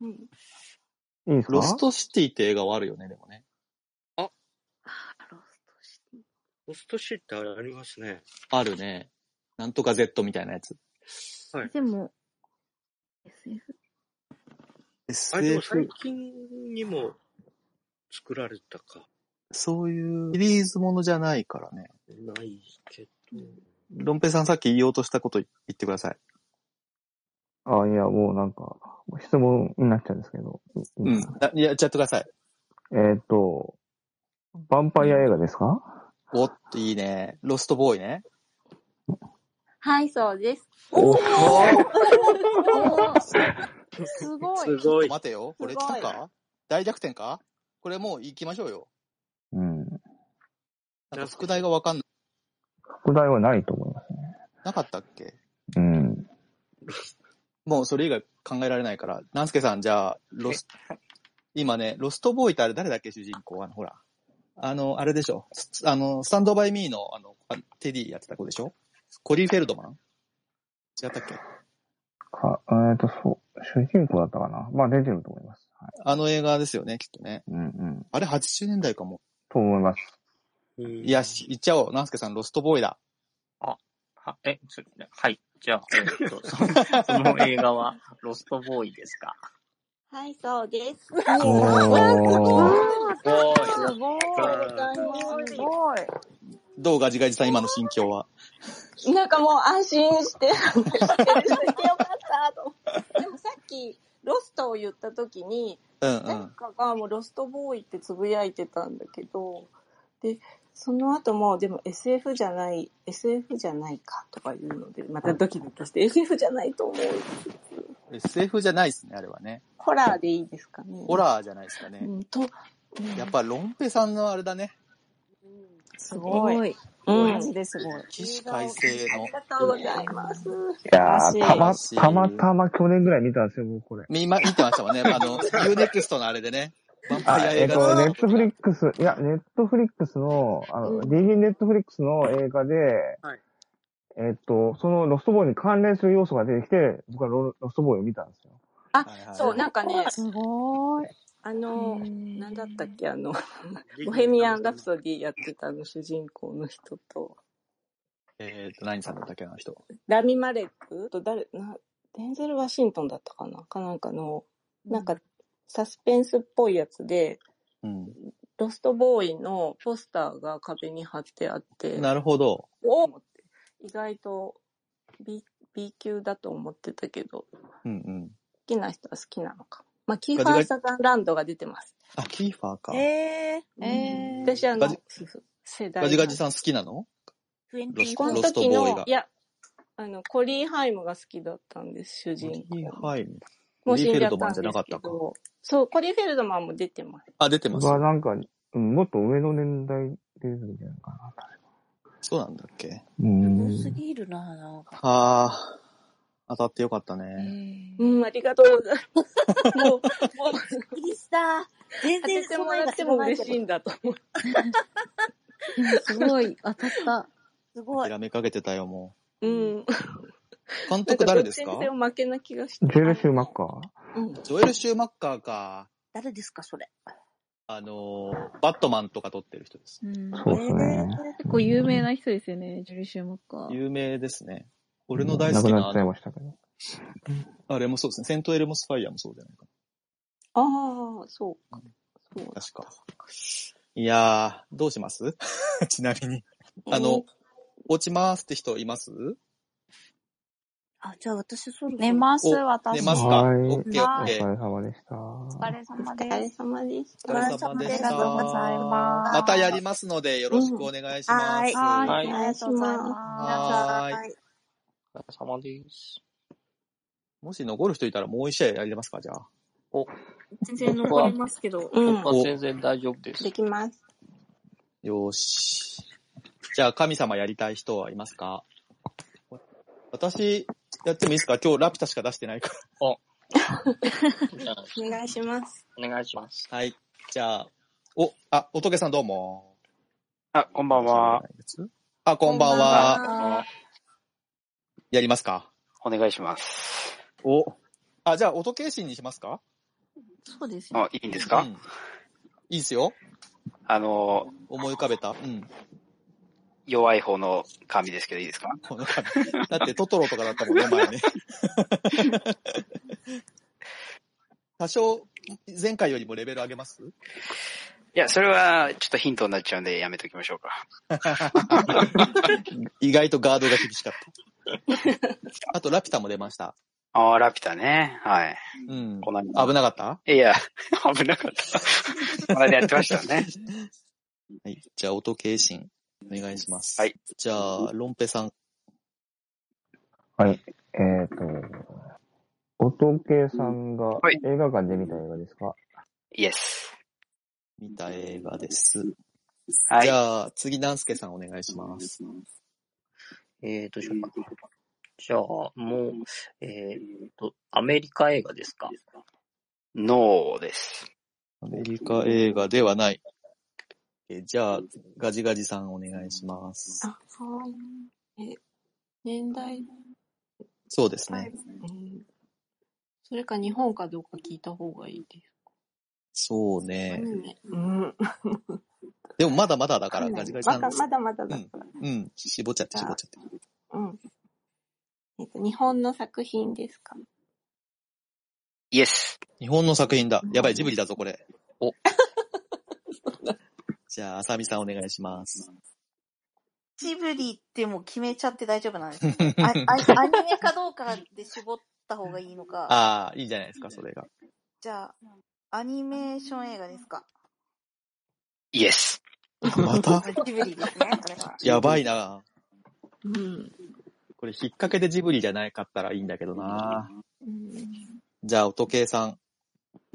うん。いいですか？ロストシティって映画はあるよね、でもね。あポスト C ってありますね。あるね。なんとか Z みたいなやつ。はい。でも、SF? あれでも SF 最、近にも作られたか。そういうシリーズものじゃないからね。ないけど。ロンペイさんさっき言おうとしたこと言ってください。あ、いや、もうなんか、質問になっちゃうんですけど。いいうん。あいや、やっちゃってください。えーっと、ヴァンパイア映画ですか？おっと、いいね。ロストボーイね。はい、そうです。お すごい。すごい。待てよ。これ来たか？大逆転か？これもう行きましょうよ。うん。なんか副題がわかんない。副題はないと思いますね。なかったっけ？うん。もうそれ以外考えられないから。ナンスケさん、じゃあ、ロス、今ね、ロストボーイってあれ誰だっけ主人公？あの、ほら。あの、あれでしょ。スあの、スタンドバイミーの、あの、あテディやってた子でしょ？コリー・フェルドマン？違ったっけ？か、えーっと、そう、主人公だったかな？まあ出てると思います。はい。あの映画ですよね、きっとね。うんうん。あれ80年代かも。と思います。いいや、し言っちゃおう。ナンスケさん、ロストボーイだ。は、え、そはい。じゃあ、えーっと、そその映画は、ロストボーイですか？はい、そうです。おー。すごい。すごい。すごい。どうガジガジさん、今の心境は？なんかもう安心して、してよかったとき、ロストを言った時に、うんう誰ん。かがもうロストボーイってつぶやいてたんだけど、で、その後も、でも SF じゃない、SF じゃないかとか言うので、またドキドキして、SF じゃないと思う。SF じゃないですね、あれはね。ホラーでいいですかね。ホラーじゃないですかね。うん、と、やっぱロンペさんのあれだね。すごい。うんマジですごい。起死回生のあり。がとうございます。いやー、たま、たまたま去年ぐらい見たんですよ、僕これ。み、ま、見てましたもんね。あの、UNEXT のあれでね。あ、えっ、と、ネットフリックス、いや、ネットフリックスの、あの、うん DD ネットフリックスの映画で、はいえっ、と、そのロストボーイに関連する要素が出てきて、僕はロロストボーイを見たんですよ。あはいはい、そう、なんかね、すごい。あの、なんだったっけ、あの、ボヘミアン・ラプソディやってたあの主人公の人と、えっと、何さんだったっけな、あの人？ラミ・マレック？と誰、な、デンゼル・ワシントンだったかな？かなんかの、なんか、サスペンスっぽいやつで、うん。ロストボーイのポスターが壁に貼ってあって、なるほど。お意外と B, B 級だと思ってたけど、うんうん。好きな人は好きなのか。まあ、キーファー・サザンランドが出てます。あ、キーファーか。えー、えー、私あの世代ガジガジさん好きなの？ロスこの時のいや、あの、コリー・ハイムが好きだったんです、主人キー公。ファイム。もう死んコリーフェルドマンじゃったんですじゃなかったか。けど、そう、コリー・フェルドマンも出てます。あ、出てます。僕はなんか、うんもっと上の年代で出るんじゃないかな。そうなんだっけ。うーん。多すぎるな、なんか。ああ、当たってよかったね。うん、ありがとうございます。もう、もう、びっくりした。全当然ててもらっても嬉しいんだと思う。で もすごい、当たった。すごい。諦めかけてたよ、もうん。う。監督誰ですか？なんどっちにせよ負けな気がして。ジェル・シューマッカーうん。ジョエル・シューマッカーか。誰ですか、それ？あのー、バットマンとか撮ってる人です。うん、そうですね。結構有名な人ですよね、ジュリー・シューマッカー。有名ですね。俺の大好きな亡くなっちゃいましたけど。あれもそうですね。セントエルモスファイアもそうじゃないかああ、そうか。そうな。確か。いやー、どうします？ちなみに。あの、落ちますって人います？あ、じゃあ私そろそろ。寝ます、お私。寝ますか？はいオッケーオッケー。お疲れ様でした。お疲れ様おで疲れ様でしおた。疲れ様でしありがとうございた。ます。またやりますので、よろしくお願いします。はいはい、はいありがとうございます。はーい。お疲れ様です。もし残る人いたらもう一試合やりますか、じゃあ。全然残りますけど。うん。全然大丈夫ですで。きます。よーし。じゃあ、神様やりたい人はいますか？私、やってもいいですか？今日ラピュタしか出してないかじゃあお願いします。お願いします。ら。はい。じゃあ、お、あ、おとけさんどうも。あ、こんばんは。あ、こんばんは。あやりますか？お願いします。お。あ、じゃあ、音形心にしますか？そうですあ、いいんですか、うんいいですよ。あの、思い浮かべた。うん。弱い方の紙ですけどいいですか？この紙。だってトトロとかだったもんね、前ね。多少、前回よりもレベル上げます？いや、それはちょっとヒントになっちゃうんでやめときましょうか。意外とガードが厳しかった。あと、ラピュタも出ました。ああ、ラピュタね。はい。うん。この危なかった？いや、危なかった。この間やってましたね。はい。じゃあ、音形神、お願いします。はい。じゃあ、ロンペさん。はい。えっ、と、音系さんがはい映画館で見た映画ですか、イエス。見た映画です。はいじ。ゃあ、次、ナンスケさんお願いします。えー、どうしようかな。じゃあ、もう、えーと、アメリカ映画ですか？ノーです。アメリカ映画ではない。えじゃあ、ガジガジさんお願いします。あ、はい。え、年代、そうですね。うんそれか日本かどうか聞いた方がいいです。そうアね。うん。でもまだまだだから、ガジガジさん。まだまだまだから。うん。絞っちゃって、絞っちゃって。うん。えっと、日本の作品ですか？イエス。日本の作品だ。やばい、ジブリだぞ、これ。お。じゃあ、あさみさんお願いします。ジブリってもう決めちゃって大丈夫なんですか？ああアニメかどうかで絞った方がいいのか。ああ、いいじゃないですか、それが。じゃあ、アニメーション映画ですか？イエス。また？ジブリですね、これは。やばいな。うん。これ、引っ掛けでジブリじゃないかったらいいんだけどな。うんじゃあ、音計さん。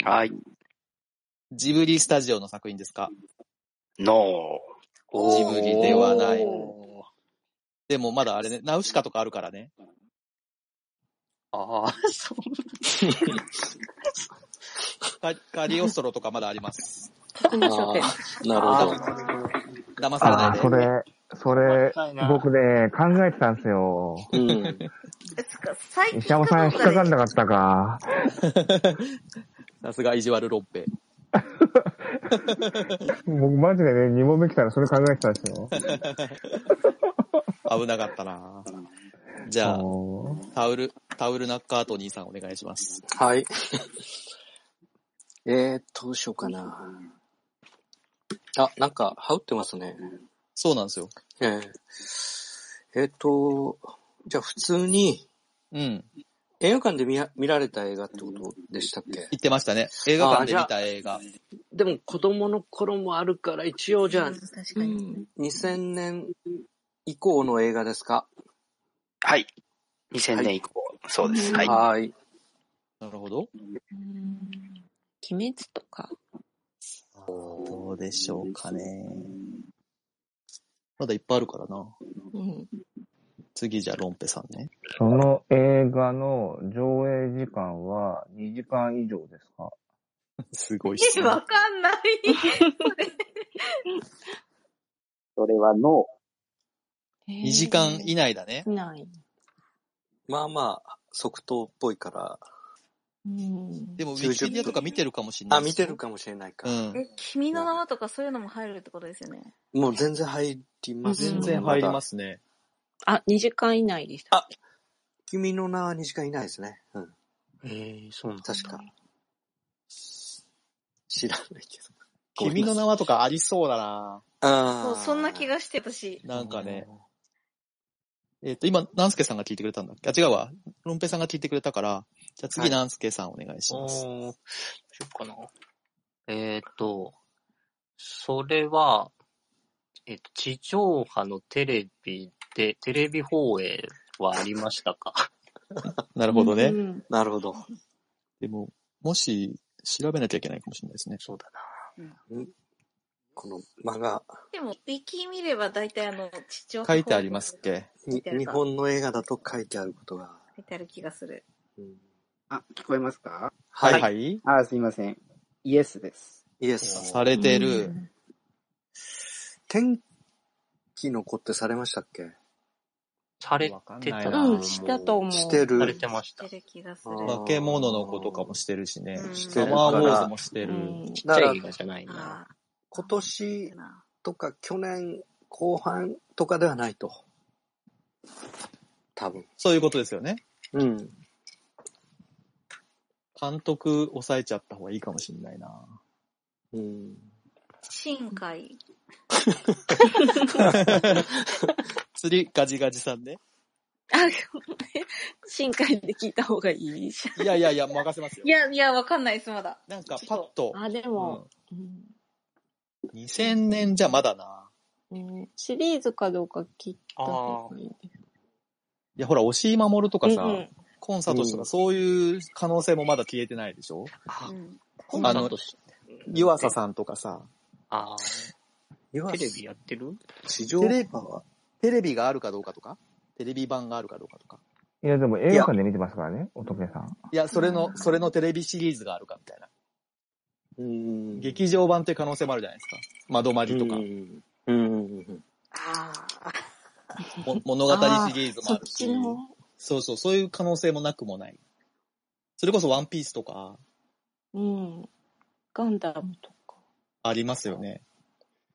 はい。ジブリスタジオの作品ですか？ノジブリではない。でもまだあれね、ナウシカとかあるからね。ああ、そう。カカリオストロとかまだあります。特に書店。なるほど。騙されああ、ないで。それ、それ僕ね、考えてたんですよ。うん。石山さん引っかかんなかったか。さすが意地悪ロッペ。僕マジでね、2問目来たらそれ考えてたんですよ。危なかったなじゃあ、タウル、タウルナッカート兄さんお願いします。はい。えー、どうしようかな。あ、なんか、羽織ってますね。そうなんですよ。えー、えーと、じゃあ普通にうん。映画館で見や見られた映画ってことでしたっけ？言ってましたね。映画館で見た映画。でも子供の頃もあるから一応じゃあ確かうに。ん。2000年以降の映画ですか？ー。はい。2000年以降。そうです。はい。はい。なるほど。うん鬼滅とか？どうでしょうかね。まだいっぱいあるからな。うん。次じゃあロンペさんね。その映画の上映時間は2時間以上ですか？すごいえ、わかんない。それはノ2時間以内だね。ない。まあまあ、即答っぽいから。うん。でも、ウィキペディアとか見てるかもしれなあ、い。見てるかもしれないか。うん。え、君の名はとかそういうのも入るってことですよね？もう全然入ります、全然入りますね。あ、2時間以内でした。あ君の名は2時間以内ですね。うん。えー、そうなんだ確か。知らないけど。君の名はとかありそうだなあそう、そんな気がして、私。なんかね。えっ、と、今、ナンスケさんが聞いてくれたんだっけ？あ、違うわ。ロンペさんが聞いてくれたから、じゃあ次、はいナンスケさんお願いします。おーどうしようかな。えっ、と、それは、えっ、と、地上波のテレビで、テレビ放映はありましたか？なるほどね。うんなるほど。でも、もし、調べなきゃいけないかもしれないですね。そうだな。この漫画、でも、ウィキ見れば大体あの、父親書いてありますっけ？に日本の映画だと書いてあることが。書いてある気がする。うんあ、聞こえますか？はい、はい。あ、すいません。イエスです。イエス。されてる。天気の子ってされましたっけ？されてたないなうん、したと思う。してる。されてました。してる気がする。化け物の子とかもしてるしねう。んサしてるマーウォーズもしてる。うんちっちゃい映画じゃないな。あ今年とか去年後半とかではないと。多分。そういうことですよね。うん。監督抑えちゃった方がいいかもしれないな。うん。深海。釣りガジガジさんね。あ、深海で聞いた方がいいじいやいやいや、任せますよい。や、いや、わかんないです、まだ。なんかパッとあ、でも、うん2000年じゃまだな。ねシリーズかどうか聞いた方がいいです。いや、ほら、押井守とかさ、うんうんコンサートとかそういう可能性もまだ消えてないでしょ？うん。コンサートし、湯浅さんとかさ、ああ、テレビやってる？地上テレビ波はテレビがあるかどうかとか、テレビ版があるかどうかとか？いや、でも映画館で見てますからね、乙女さん。いや、それの、それのテレビシリーズがあるかみたいな。うん。劇場版っていう可能性もあるじゃないですか。窓まりとかう、ん。うん。ああ。も 物語シリーズもそっあるしち、の、そうそう、そういう可能性もなくもない。それこそワンピースとかうん。ガンダムとか。ありますよね。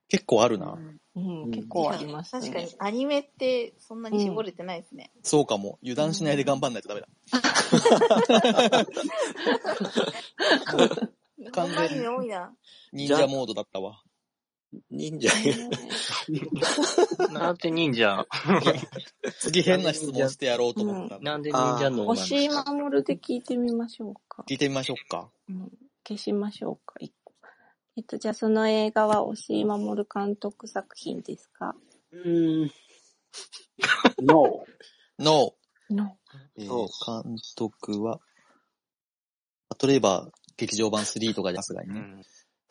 結構あるな。うん、結構ありますね。確かに、アニメってそんなに絞れてないですね。そうかも。油断しないで頑張んないとダメだ。完全にメ多いな。忍者モードだったわ。忍者。なんで忍者、次変な質問してやろうと思ったんだ。なんで忍者の星守で聞いてみましょうか。聞いてみましょうか。うん、消しましょうか、一個。えっと、じゃあその映画は押井守監督作品ですか？うん。No. No。の。えー監督は、例えば、劇場版3とかでさすがにね。うん。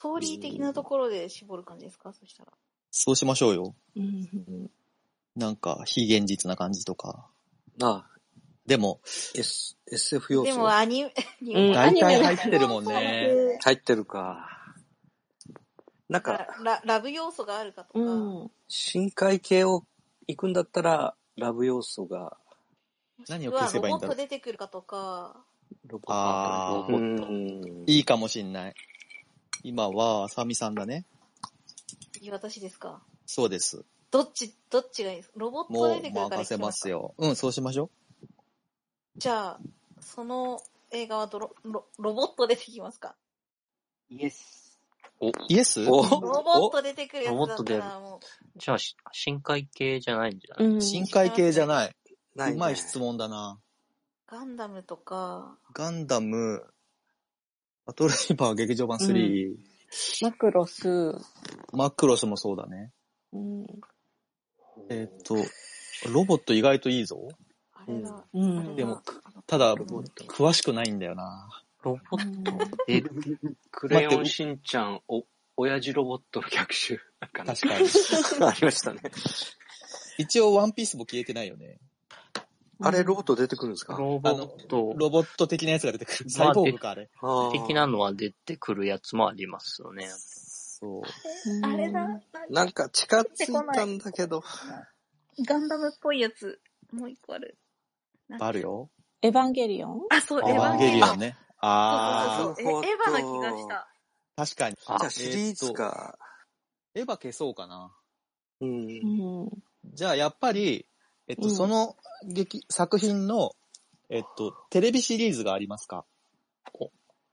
ストーリー的なところで絞る感じですか？そしたら。そうしましょうよ。うん。なんか、非現実な感じとか。あでも、S、SF 要素でも アニメ、うん大体入ってるもんね。入ってるか。なんか、ララブ要素があるかとか。うん。深海系を行くんだったら、ラブ要素が、何を消せばいいんだろうロボット。出てくるかとか。ロボット。ん。いいかもしんない。今は、サミさんだね。いい私ですかそうです。どっち、どっちがいい？ですかロボットもう出てくるから任せますよ。よ。うん、そうしましょじゃあ、その映画はドロロロボット出てきますか？イエス。お、う。イエス？お？ロボット出てくるやつだったロボット出るらもじゃあ、し深海系じゃないんじゃない、うん。深海系じゃない。ないうまい質問だな。う、ガンダムとか、ガンダム、バトルシーパー劇場版3、マクロス。マクロスもそうだね。うん。えーっと、ロボット意外といいぞ。でも、ただ、詳しくないんだよな。ロボットえ、クレヨンしんちゃん、お、親父ロボットの逆襲。なんかね確かに。ありましたね。一応、ワンピースも消えてないよね。あれ、ロボット出てくるんですか？ロボットロボット的なやつが出てくる。サイボーグか、あれ。的なのは出てくるやつもありますよね。そう。あれだ。なんか近づいたんだけど。ガンダムっぽいやつ、もう一個ある。あるよ。エヴァンゲリオン？あ、そう、エヴァンゲリオン。ゲリオンね。あそうそうそう。えエヴァな気がした。ー、確かに。じゃあシリーズか。エヴァ消そうかな。うん。うん。じゃあ、やっぱり、えっと、うん。その劇、作品の、えっと、テレビシリーズがありますか？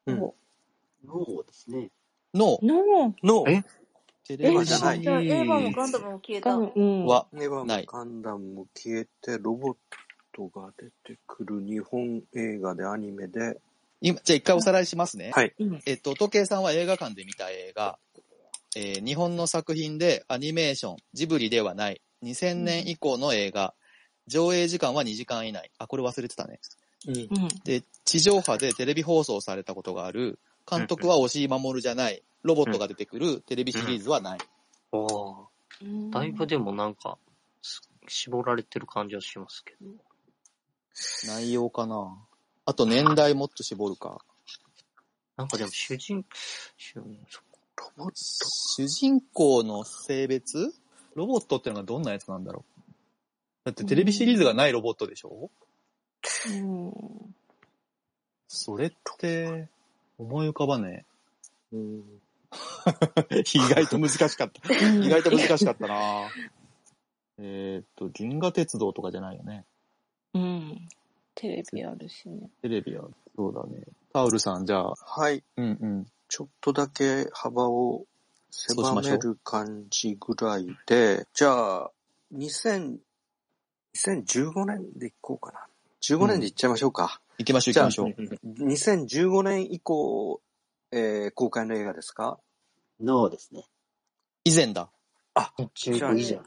う。ん。ノーですね。の、の、の、ええ、テレビシリじゃあエヴァもーガンダムも消えた。うん。ズは、エヴァないもガンダムも消えて、ロボットが出てくる日本映画でアニメで、今、じゃあ一回おさらいしますね。はい。うん。えっと、時計さんは映画館で見た映画、えー日本の作品でアニメーション、ジブリではない、2000年以降の映画、上映時間は2時間以内。あ、これ忘れてたね。うん。うん。で、地上波でテレビ放送されたことがある、監督は押井守じゃない、ロボットが出てくるテレビシリーズはない。おーだいぶでもなんか、す絞られてる感じはしますけど。内容かなあと年代もっと絞るか。なんかでも主人、主ロボッ主人公の性別？ロボットってのがどんなやつなんだろうだってテレビシリーズがないロボットでしょ？うん。それって、思い浮かばねト。うん。え。意外と難しかった。意外と難しかったなえーっと、銀河鉄道とかじゃないよね。うん。テレビあるしね。テレビは、そうだね。タオルさん、じゃあ、はい。うんうん。ちょっとだけ幅を狭める感じぐらいで、じゃあ、2000、2015年でいこうかな。15年でいっちゃいましょうか。行きましょうじゃあ行きましょう。2015年以降、えー公開の映画ですか？ノーですね。以前だ。あ、15じゃあ以前。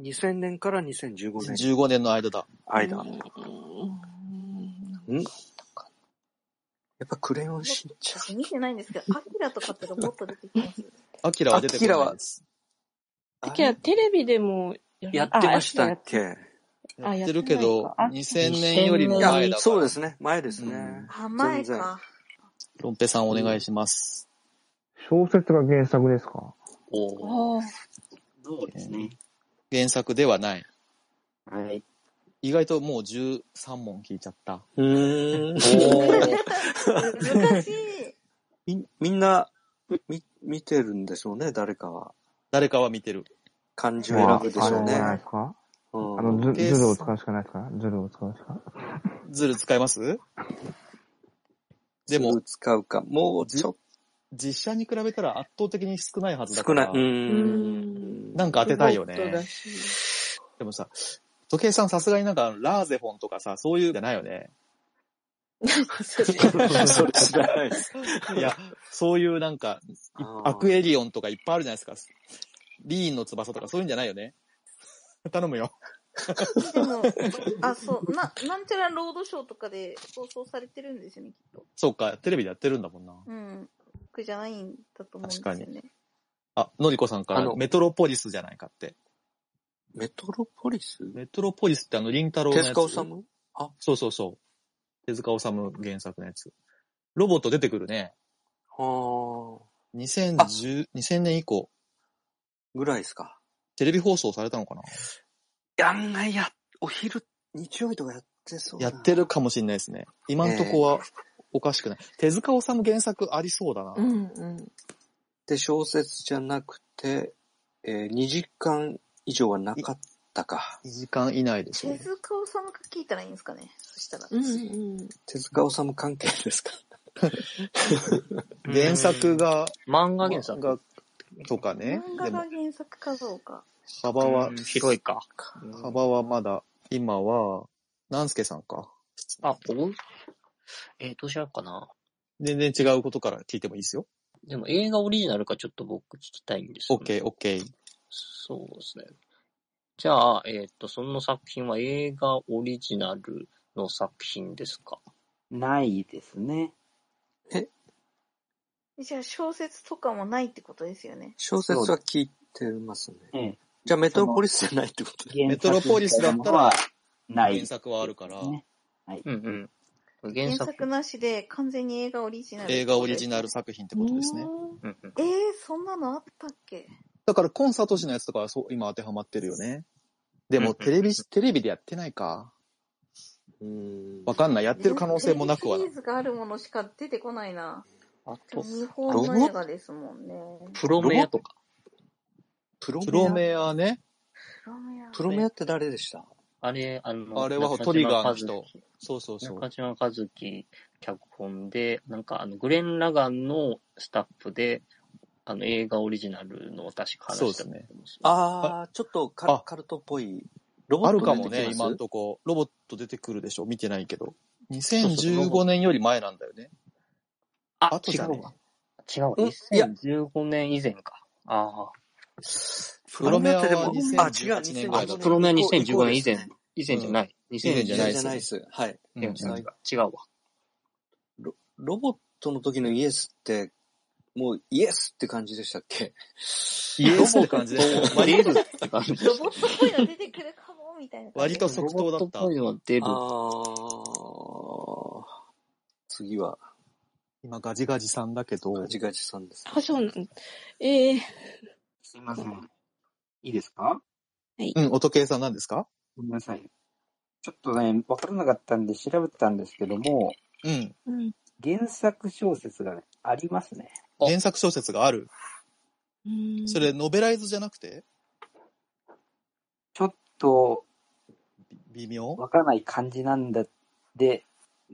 2000年から2015年。15年の間だ。間。んやっぱクレヨンしんちゃん。私見てないんですけど、アキラとかってロボット出てきますアキラは出てこないです。アキラテレビでもやってましたっけ？あやってるけど、あ2000年よりも前だから。そうですね。前ですね。あ、前か。ロンペさんお願いします。小説が原作ですか？おあノーですね。原作ではない。はい。意外ともう13問聞いちゃった。うーん。難しい。み、みんな、み、見てるんでしょうね、誰かは。誰かは見てる。漢字を選ぶでしょうねあの、ズズルを使うしかないですかズルを使うしか。ズル使います？でもズル使うか。もうちょっ実写に比べたら圧倒的に少ないはずと少ない。だから。うーん。なんか当てたいよねでもさ、時計さんさすがになんかラーゼフォンとかさ、そういうじゃないよね。それ知らないです。いや、そういうなんか、アクエリオンとかいっぱいあるじゃないですか。リーンの翼とかそういうんじゃないよね。頼むよ。でも、あ、そう、な、なんちゃらロードショーとかで放送されてるんですよね、きっと。そうか、テレビでやってるんだもんな。うん。僕じゃないんだと思うんですよね。あ、のりこさんからメトロポリスじゃないかって。メトロポリス？メトロポリスってあの、リンタロウの手やつ。塚治虫？あ、そうそうそう。手塚治虫原作のやつ。ロボット出てくるね。はあ。2010、2000年以降、ぐらいですか。テレビ放送されたのかな？やんないや、お昼、日曜日とかやってそうな。やってるかもしれないですね。今んとこはおかしくない。手塚治虫原作ありそうだな。うんうん。で、小説じゃなくて、えー、2時間以上はなかったか。2時間以内でしょ手。塚治虫が聞いたらいいんですかね？そしたら。うんうん。手塚治虫関係ですか？原作が、漫画原作。がとかね。漫画が原作かどうか。幅はう、ん広いか。幅はまだ、今は、南助さんか？あ、お？えー、どうしようかな。全然違うことから聞いてもいいですよ。でも映画オリジナルかちょっと僕聞きたいんですよ、ね。OK、OK。そうですね。じゃあ、えっ、と、その作品は映画オリジナルの作品ですか？ないですね。じゃあ小説とかもないってことですよね。小説は聞いてますね。ええ。じゃあメトロポリスじゃないってことで。メトロポリスだったら、ない。原作はあるから、ね。うんうん。原原作。作なしで完全に映画オリジナル。映画オリジナル作品ってことですね。うんうんえー、そんなのあったっけ？だから、コンサート氏のやつとかはそう、今当てはまってるよね。でも、テレビ、テレビでやってないか。うーん。わかんない。やってる可能性もなくはないシリー。ズがあるものしか出てこないな。あと、日本の映画ですもんね。プロメアとか。プロメア？プロメアね。プロメアプロメアって誰でした？あれ、あの、あれはトリガーの和人樹。そうそうそう。中島和樹脚本で、なんかあの、グレン・ラガンのスタッフで、あの、映画オリジナルの確か話そうですね。あー、ちょっとカあカルトっぽい。ロボッあるトかもね、出てきます？今んとこ。ロボット出てくるでしょ見てないけど。2015年より前なんだよね。あ、後じゃね違うわ。違うわ。うんいや2015年以前か。あプロメアはプロメアってでもあ違う2018年ぐらいだあ。とプロメア2015年以前以前じゃない。以前じゃないじゃないです。はい。うん違う違うわ。ロロボットの時のイエスって、もうイエスって感じでしたっけ？イエスって感じでしたよ。ロボット出るって感じロボットっぽいの出てくるかも、みたいな。割と即答だったロボットっぽいの出る。あー。次は、今ガジガジさんだけど、ガジガジさんです。あ、そうなんええすいません。いいですか？うん、音計さんなんですか？ごめんなさい。ちょっとね、わからなかったんで調べたんですけども、うん。うん。原作小説がね、ありますね。原作小説がある？うんそれ、ノベライズじゃなくて？ちょっと、微妙？わからない感じなんだ、で、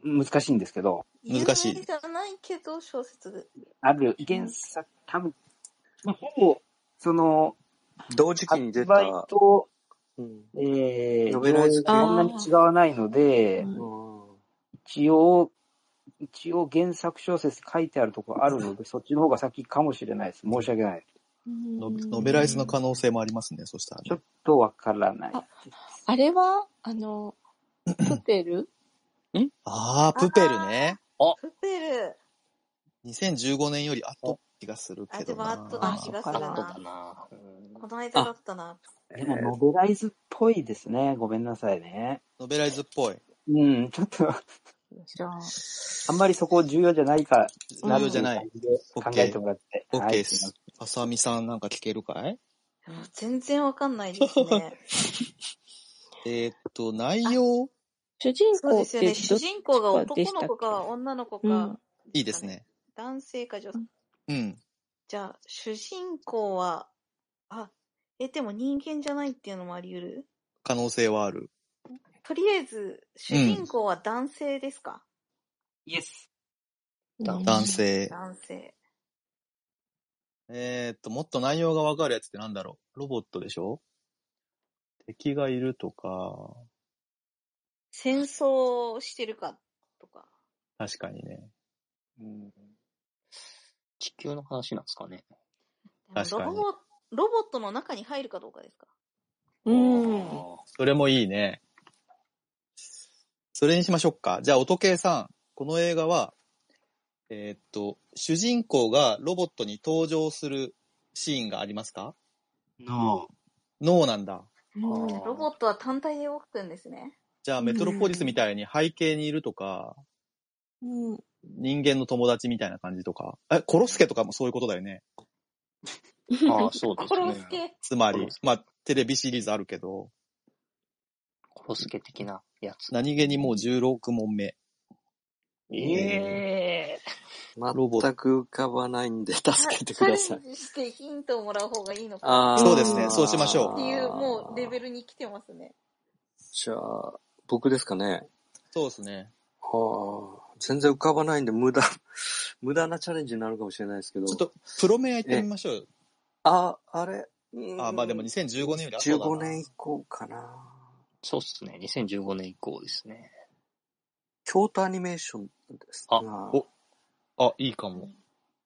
難しいんですけど、難しい有名じゃないけど、小説。ある原作、多分、まあ、ほぼ、その、同時期に出た。発売と、うんえー、ノベライズそんなに違わないので、一応、一応原作小説書いてあるところあるので、そっちの方が先かもしれないです。申し訳ない。ノノベライズの可能性もありますね、そしたらね。ちょっとわからない。あれはあの、プペル？あー、プペルね。プペル。2015年より後気がするあ、けどな。でも後な気がするな。な。この間だったな。でも、ノベライズっぽいですね。ごめんなさいね。ノベライズっぽい。うん、ちょっと、じゃあ、あんまりそこ重要じゃないかな重要じゃない考えてもらって。オッはいケーです。あさみさんなんか聞けるかい？全然わかんないですね。えーっと、内容？主人そうですよね。主人公がち男でしたっけ？の子か女の子か、うんいいですね。男性か女性。うん。じゃあ、主人公は、あ、え、でも人間じゃないっていうのもあり得る？可能性はある。とりあえず、主人公は男性ですか、イエス。男性。男性。えーっと、もっと内容がわかるやつってなんだろう？ロボットでしょ？敵がいるとか、戦争してるかとか。確かにね。地球の話なんですかね。確かにロボロボットの中に入るかどうかですかうん。それもいいね。それにしましょうか。じゃあ、音計さん。この映画は、えーっと、主人公がロボットに登場するシーンがありますか？ノノーなんだ。ロボットは単体で動くんですね。じゃあ、メトロポリスみたいに背景にいるとか、うん。人間の友達みたいな感じとか。え、コロスケとかもそういうことだよね。ああ、そうですコロね。スケ。つまり、まあ、テレビシリーズあるけど、コロスケ的なやつ。何気にもう16問目。ええ全く浮かばないんで助けてくださいチャ。レンジしてヒントをもらう方がいいのかあーそうですね。そうしましょう。っていう、もうレベルに来てますね。じゃあ、僕ですかね。そうですね。はあ、全然浮かばないんで無駄、無駄なチャレンジになるかもしれないですけど。ちょっと、プロメア行ってみましょうよ。あ、あれ？うんあ、まあでも2015年より後だな。15年以降かな。そうっすね。2015年以降ですね。京都アニメーションですあなお、あ、いいかも。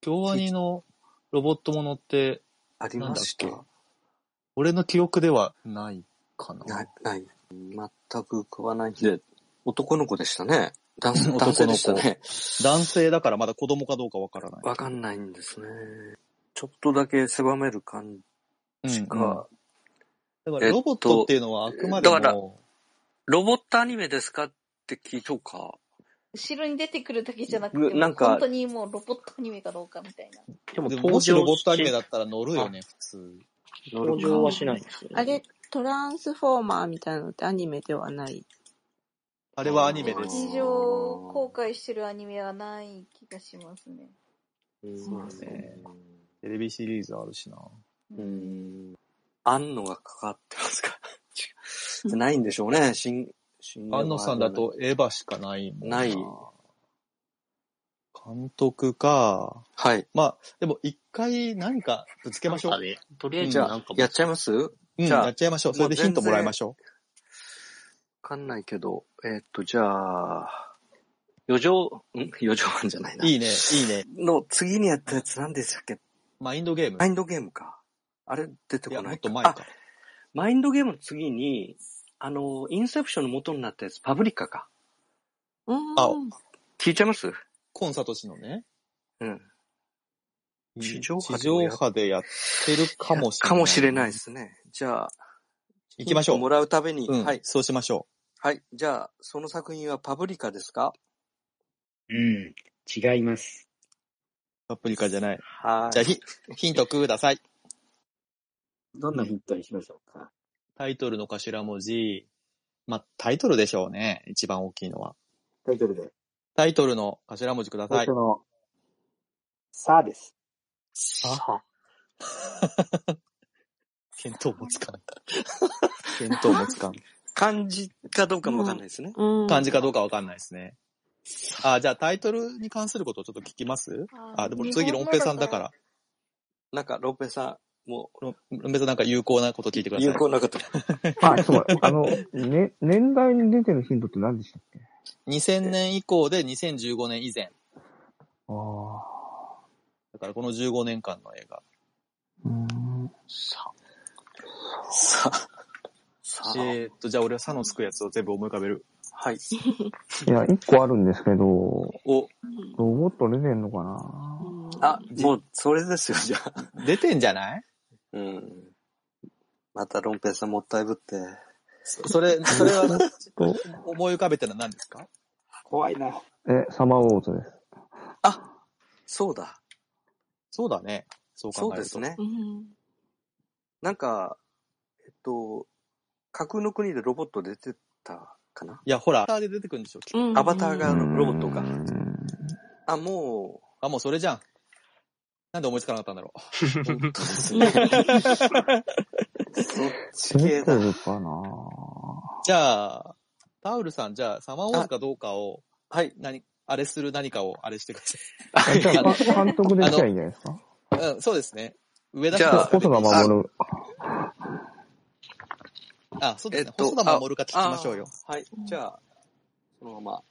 京アニのロボットものって、ありました。俺の記憶ではないかな。ない、ない。全く浮かばないんで、男の子でしたね。男 性男性でしたね。男性だからまだ子供かどうかわからない。わかんないんですね。ちょっとだけ狭める感じか。うんうんだからロボットっていうのはあくまでだからも、ロボットアニメですかって聞いとうか。後ろに出てくるだけじゃなくて、なんか本当にもうロボットアニメかどうかみたいな。でもでももしロボットアニメだったら乗るよね、普通。登場はしないんですよね。あれ、トランスフォーマーみたいなのってアニメではない？あれはアニメです。日常公開してるアニメはない気がしますね。そうね。テレビシリーズあるしな。うん。安野がかかってますか？違うないんでしょうね、新、新安野さんだとエヴァしかないもんない。監督か。はい。まあ、でも一回何かぶつけましょう。なんかねとりあえずじゃなんか、あやっちゃいます？うん、じゃあやっちゃいましょう。それでヒントもらいましょわかんないけど、えーっと、じゃあ、余剰、ん？余剰班じゃないな。う。いいね、いいね。の次にやったやつ何でしたっけ？マインドゲームマインドゲームか。あれ出てこないもっと前か。マインドゲームの次に、あの、インセプションの元になったやつ、パブリカか。うん。あ聞いちゃいます？コンサート氏のね。うん。地上波でやってるかもしれない。かもしれないですね。じゃあ、行きましょうもらうために、うん、はい。そうしましょはい。じゃあ、その作品はパブリカですか？うん。違います。う。パプリカじゃない。はい。じゃあヒ、ヒントください。どんなヒントにしましょうか？タイトルの頭文字。まあ、タイトルでしょうね。一番大きいのは。タイトルで。タイトルの頭文字ください最初。の、さあです。あ 見当もつかない。見当もつかん。漢字かどうかもわかんない。ですね。漢字かどうかわかんない。ですね。あ、じゃあタイトルに関することをちょっと聞きますあ、でも次、ロンペさんだから。なんか、ロンペさん、もう。ロンペさんなんか有効なこと聞い。てください。有効なこと。あ、ちょっと待って、あの、ね、年代に出てるヒントって何でしたっけ2000年以降で2015年以前。ああ。だからこの15年間の映画。うん。さ、さ、さ、えー、っと、じゃあ俺はさのつくやつを全部思い浮かべる。はい。いや、一個あるんですけど、お、ロボット出てんのかな？あ、もう、それですよ、じゃあ。出てんじゃない？うん。またロンペイさんもったいぶって。それ、それは、思い浮かべてるのは何ですか？怖いな。え、サマーウォーズです。そうだ。そうだね。そう考えると。そうですね。なんか、と、架空の国でロボット出てたかな？いや、ほら、アバターで出てくるんでしょ。アバターがロボットか。あ、もう。あ、もうそれじゃん。なんで思いつかなかったんだろう。本当ですね。そっち系だ。出てるかなじゃあ、タウルさん、じゃあ、サマーウォーズかどうかを、はい。何、あれする何かをあれしてくださあじゃあ、監督できたらいいんじゃないですか？い。うん、そうですね。上田じゃあ、細田守。あ、そうですね。えっと細田守か聞きましょうよ。あはい。じゃあ、そのまま。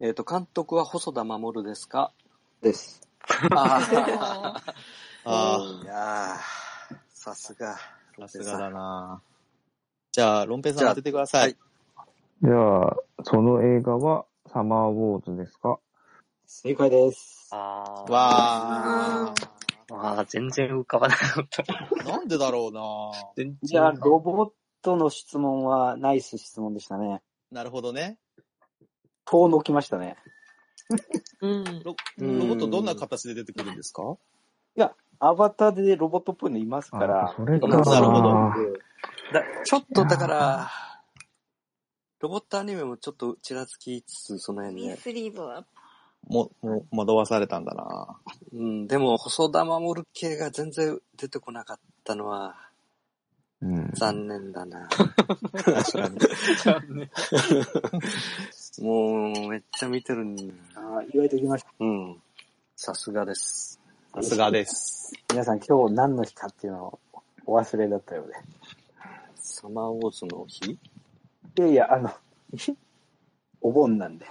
えっ、と、監督は細田守ですか？です。ああ。あ いやーさすが。さすがだなじゃあ、ロンペイさん当ててください。じゃあ、その映画はサマーウォーズですか？正解です。あー。わー。あー、全然浮かばなかった。なんでだろうな全じゃあ、ロボットの質問はナイス質問でしたね。なるほどね。遠のきましたね。うん。ロロボットどんな形で出てくるんですか？いや、アバターでロボットっぽいのいますから。それかなるほどだちょっとだから、ロボットアニメもちょっとちらつきつつ、その辺で。スリーブは。も、もう、惑わされたんだなうん、でも、細田守系が全然出てこなかったのは、うん。残念だな。確かに。もう、めっちゃ見てるんあー意外ときました。うん。さすがです。さすがです。皆さん今日何の日かっていうのをお忘れだったようで。サマーウォーズの日？いやいや、あの、お盆なんで。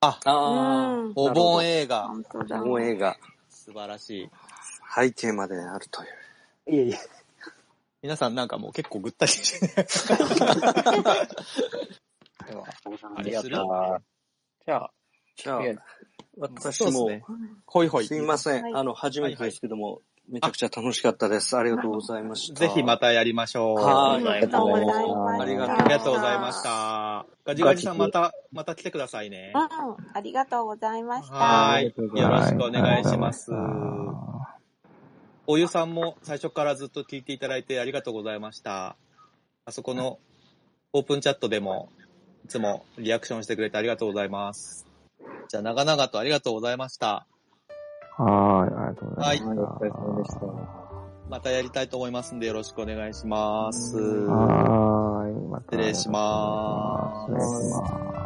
あ、あうんお盆映画。本当だ。もう映画、素晴らしい。背景まであるという。いやいや、皆さんなんかもう結構ぐったりしてね。では、あれするじゃあ、じゃあ私も。ほいほい。すみません。はいあの、初めてですけども、めちゃくちゃ楽しかったです。ありがとうございました。ぜひまたやりましょう。はいありがとうございました。ありがとうございました。ガジガジさんまた、また来てくださいね。うん、ありがとうございました。はーい。よろしくお願いします。はおゆさんも最初からずっと聞いていただいてありがとうございました。あそこのオープンチャットでもいつもリアクションしてくれてありがとうございます。じゃあ長々とありがとうございました。はい、ありがとうございました。お疲れ様でした。またやりたいと思いますんでよろしくお願いします。はーい、また失礼します失礼します。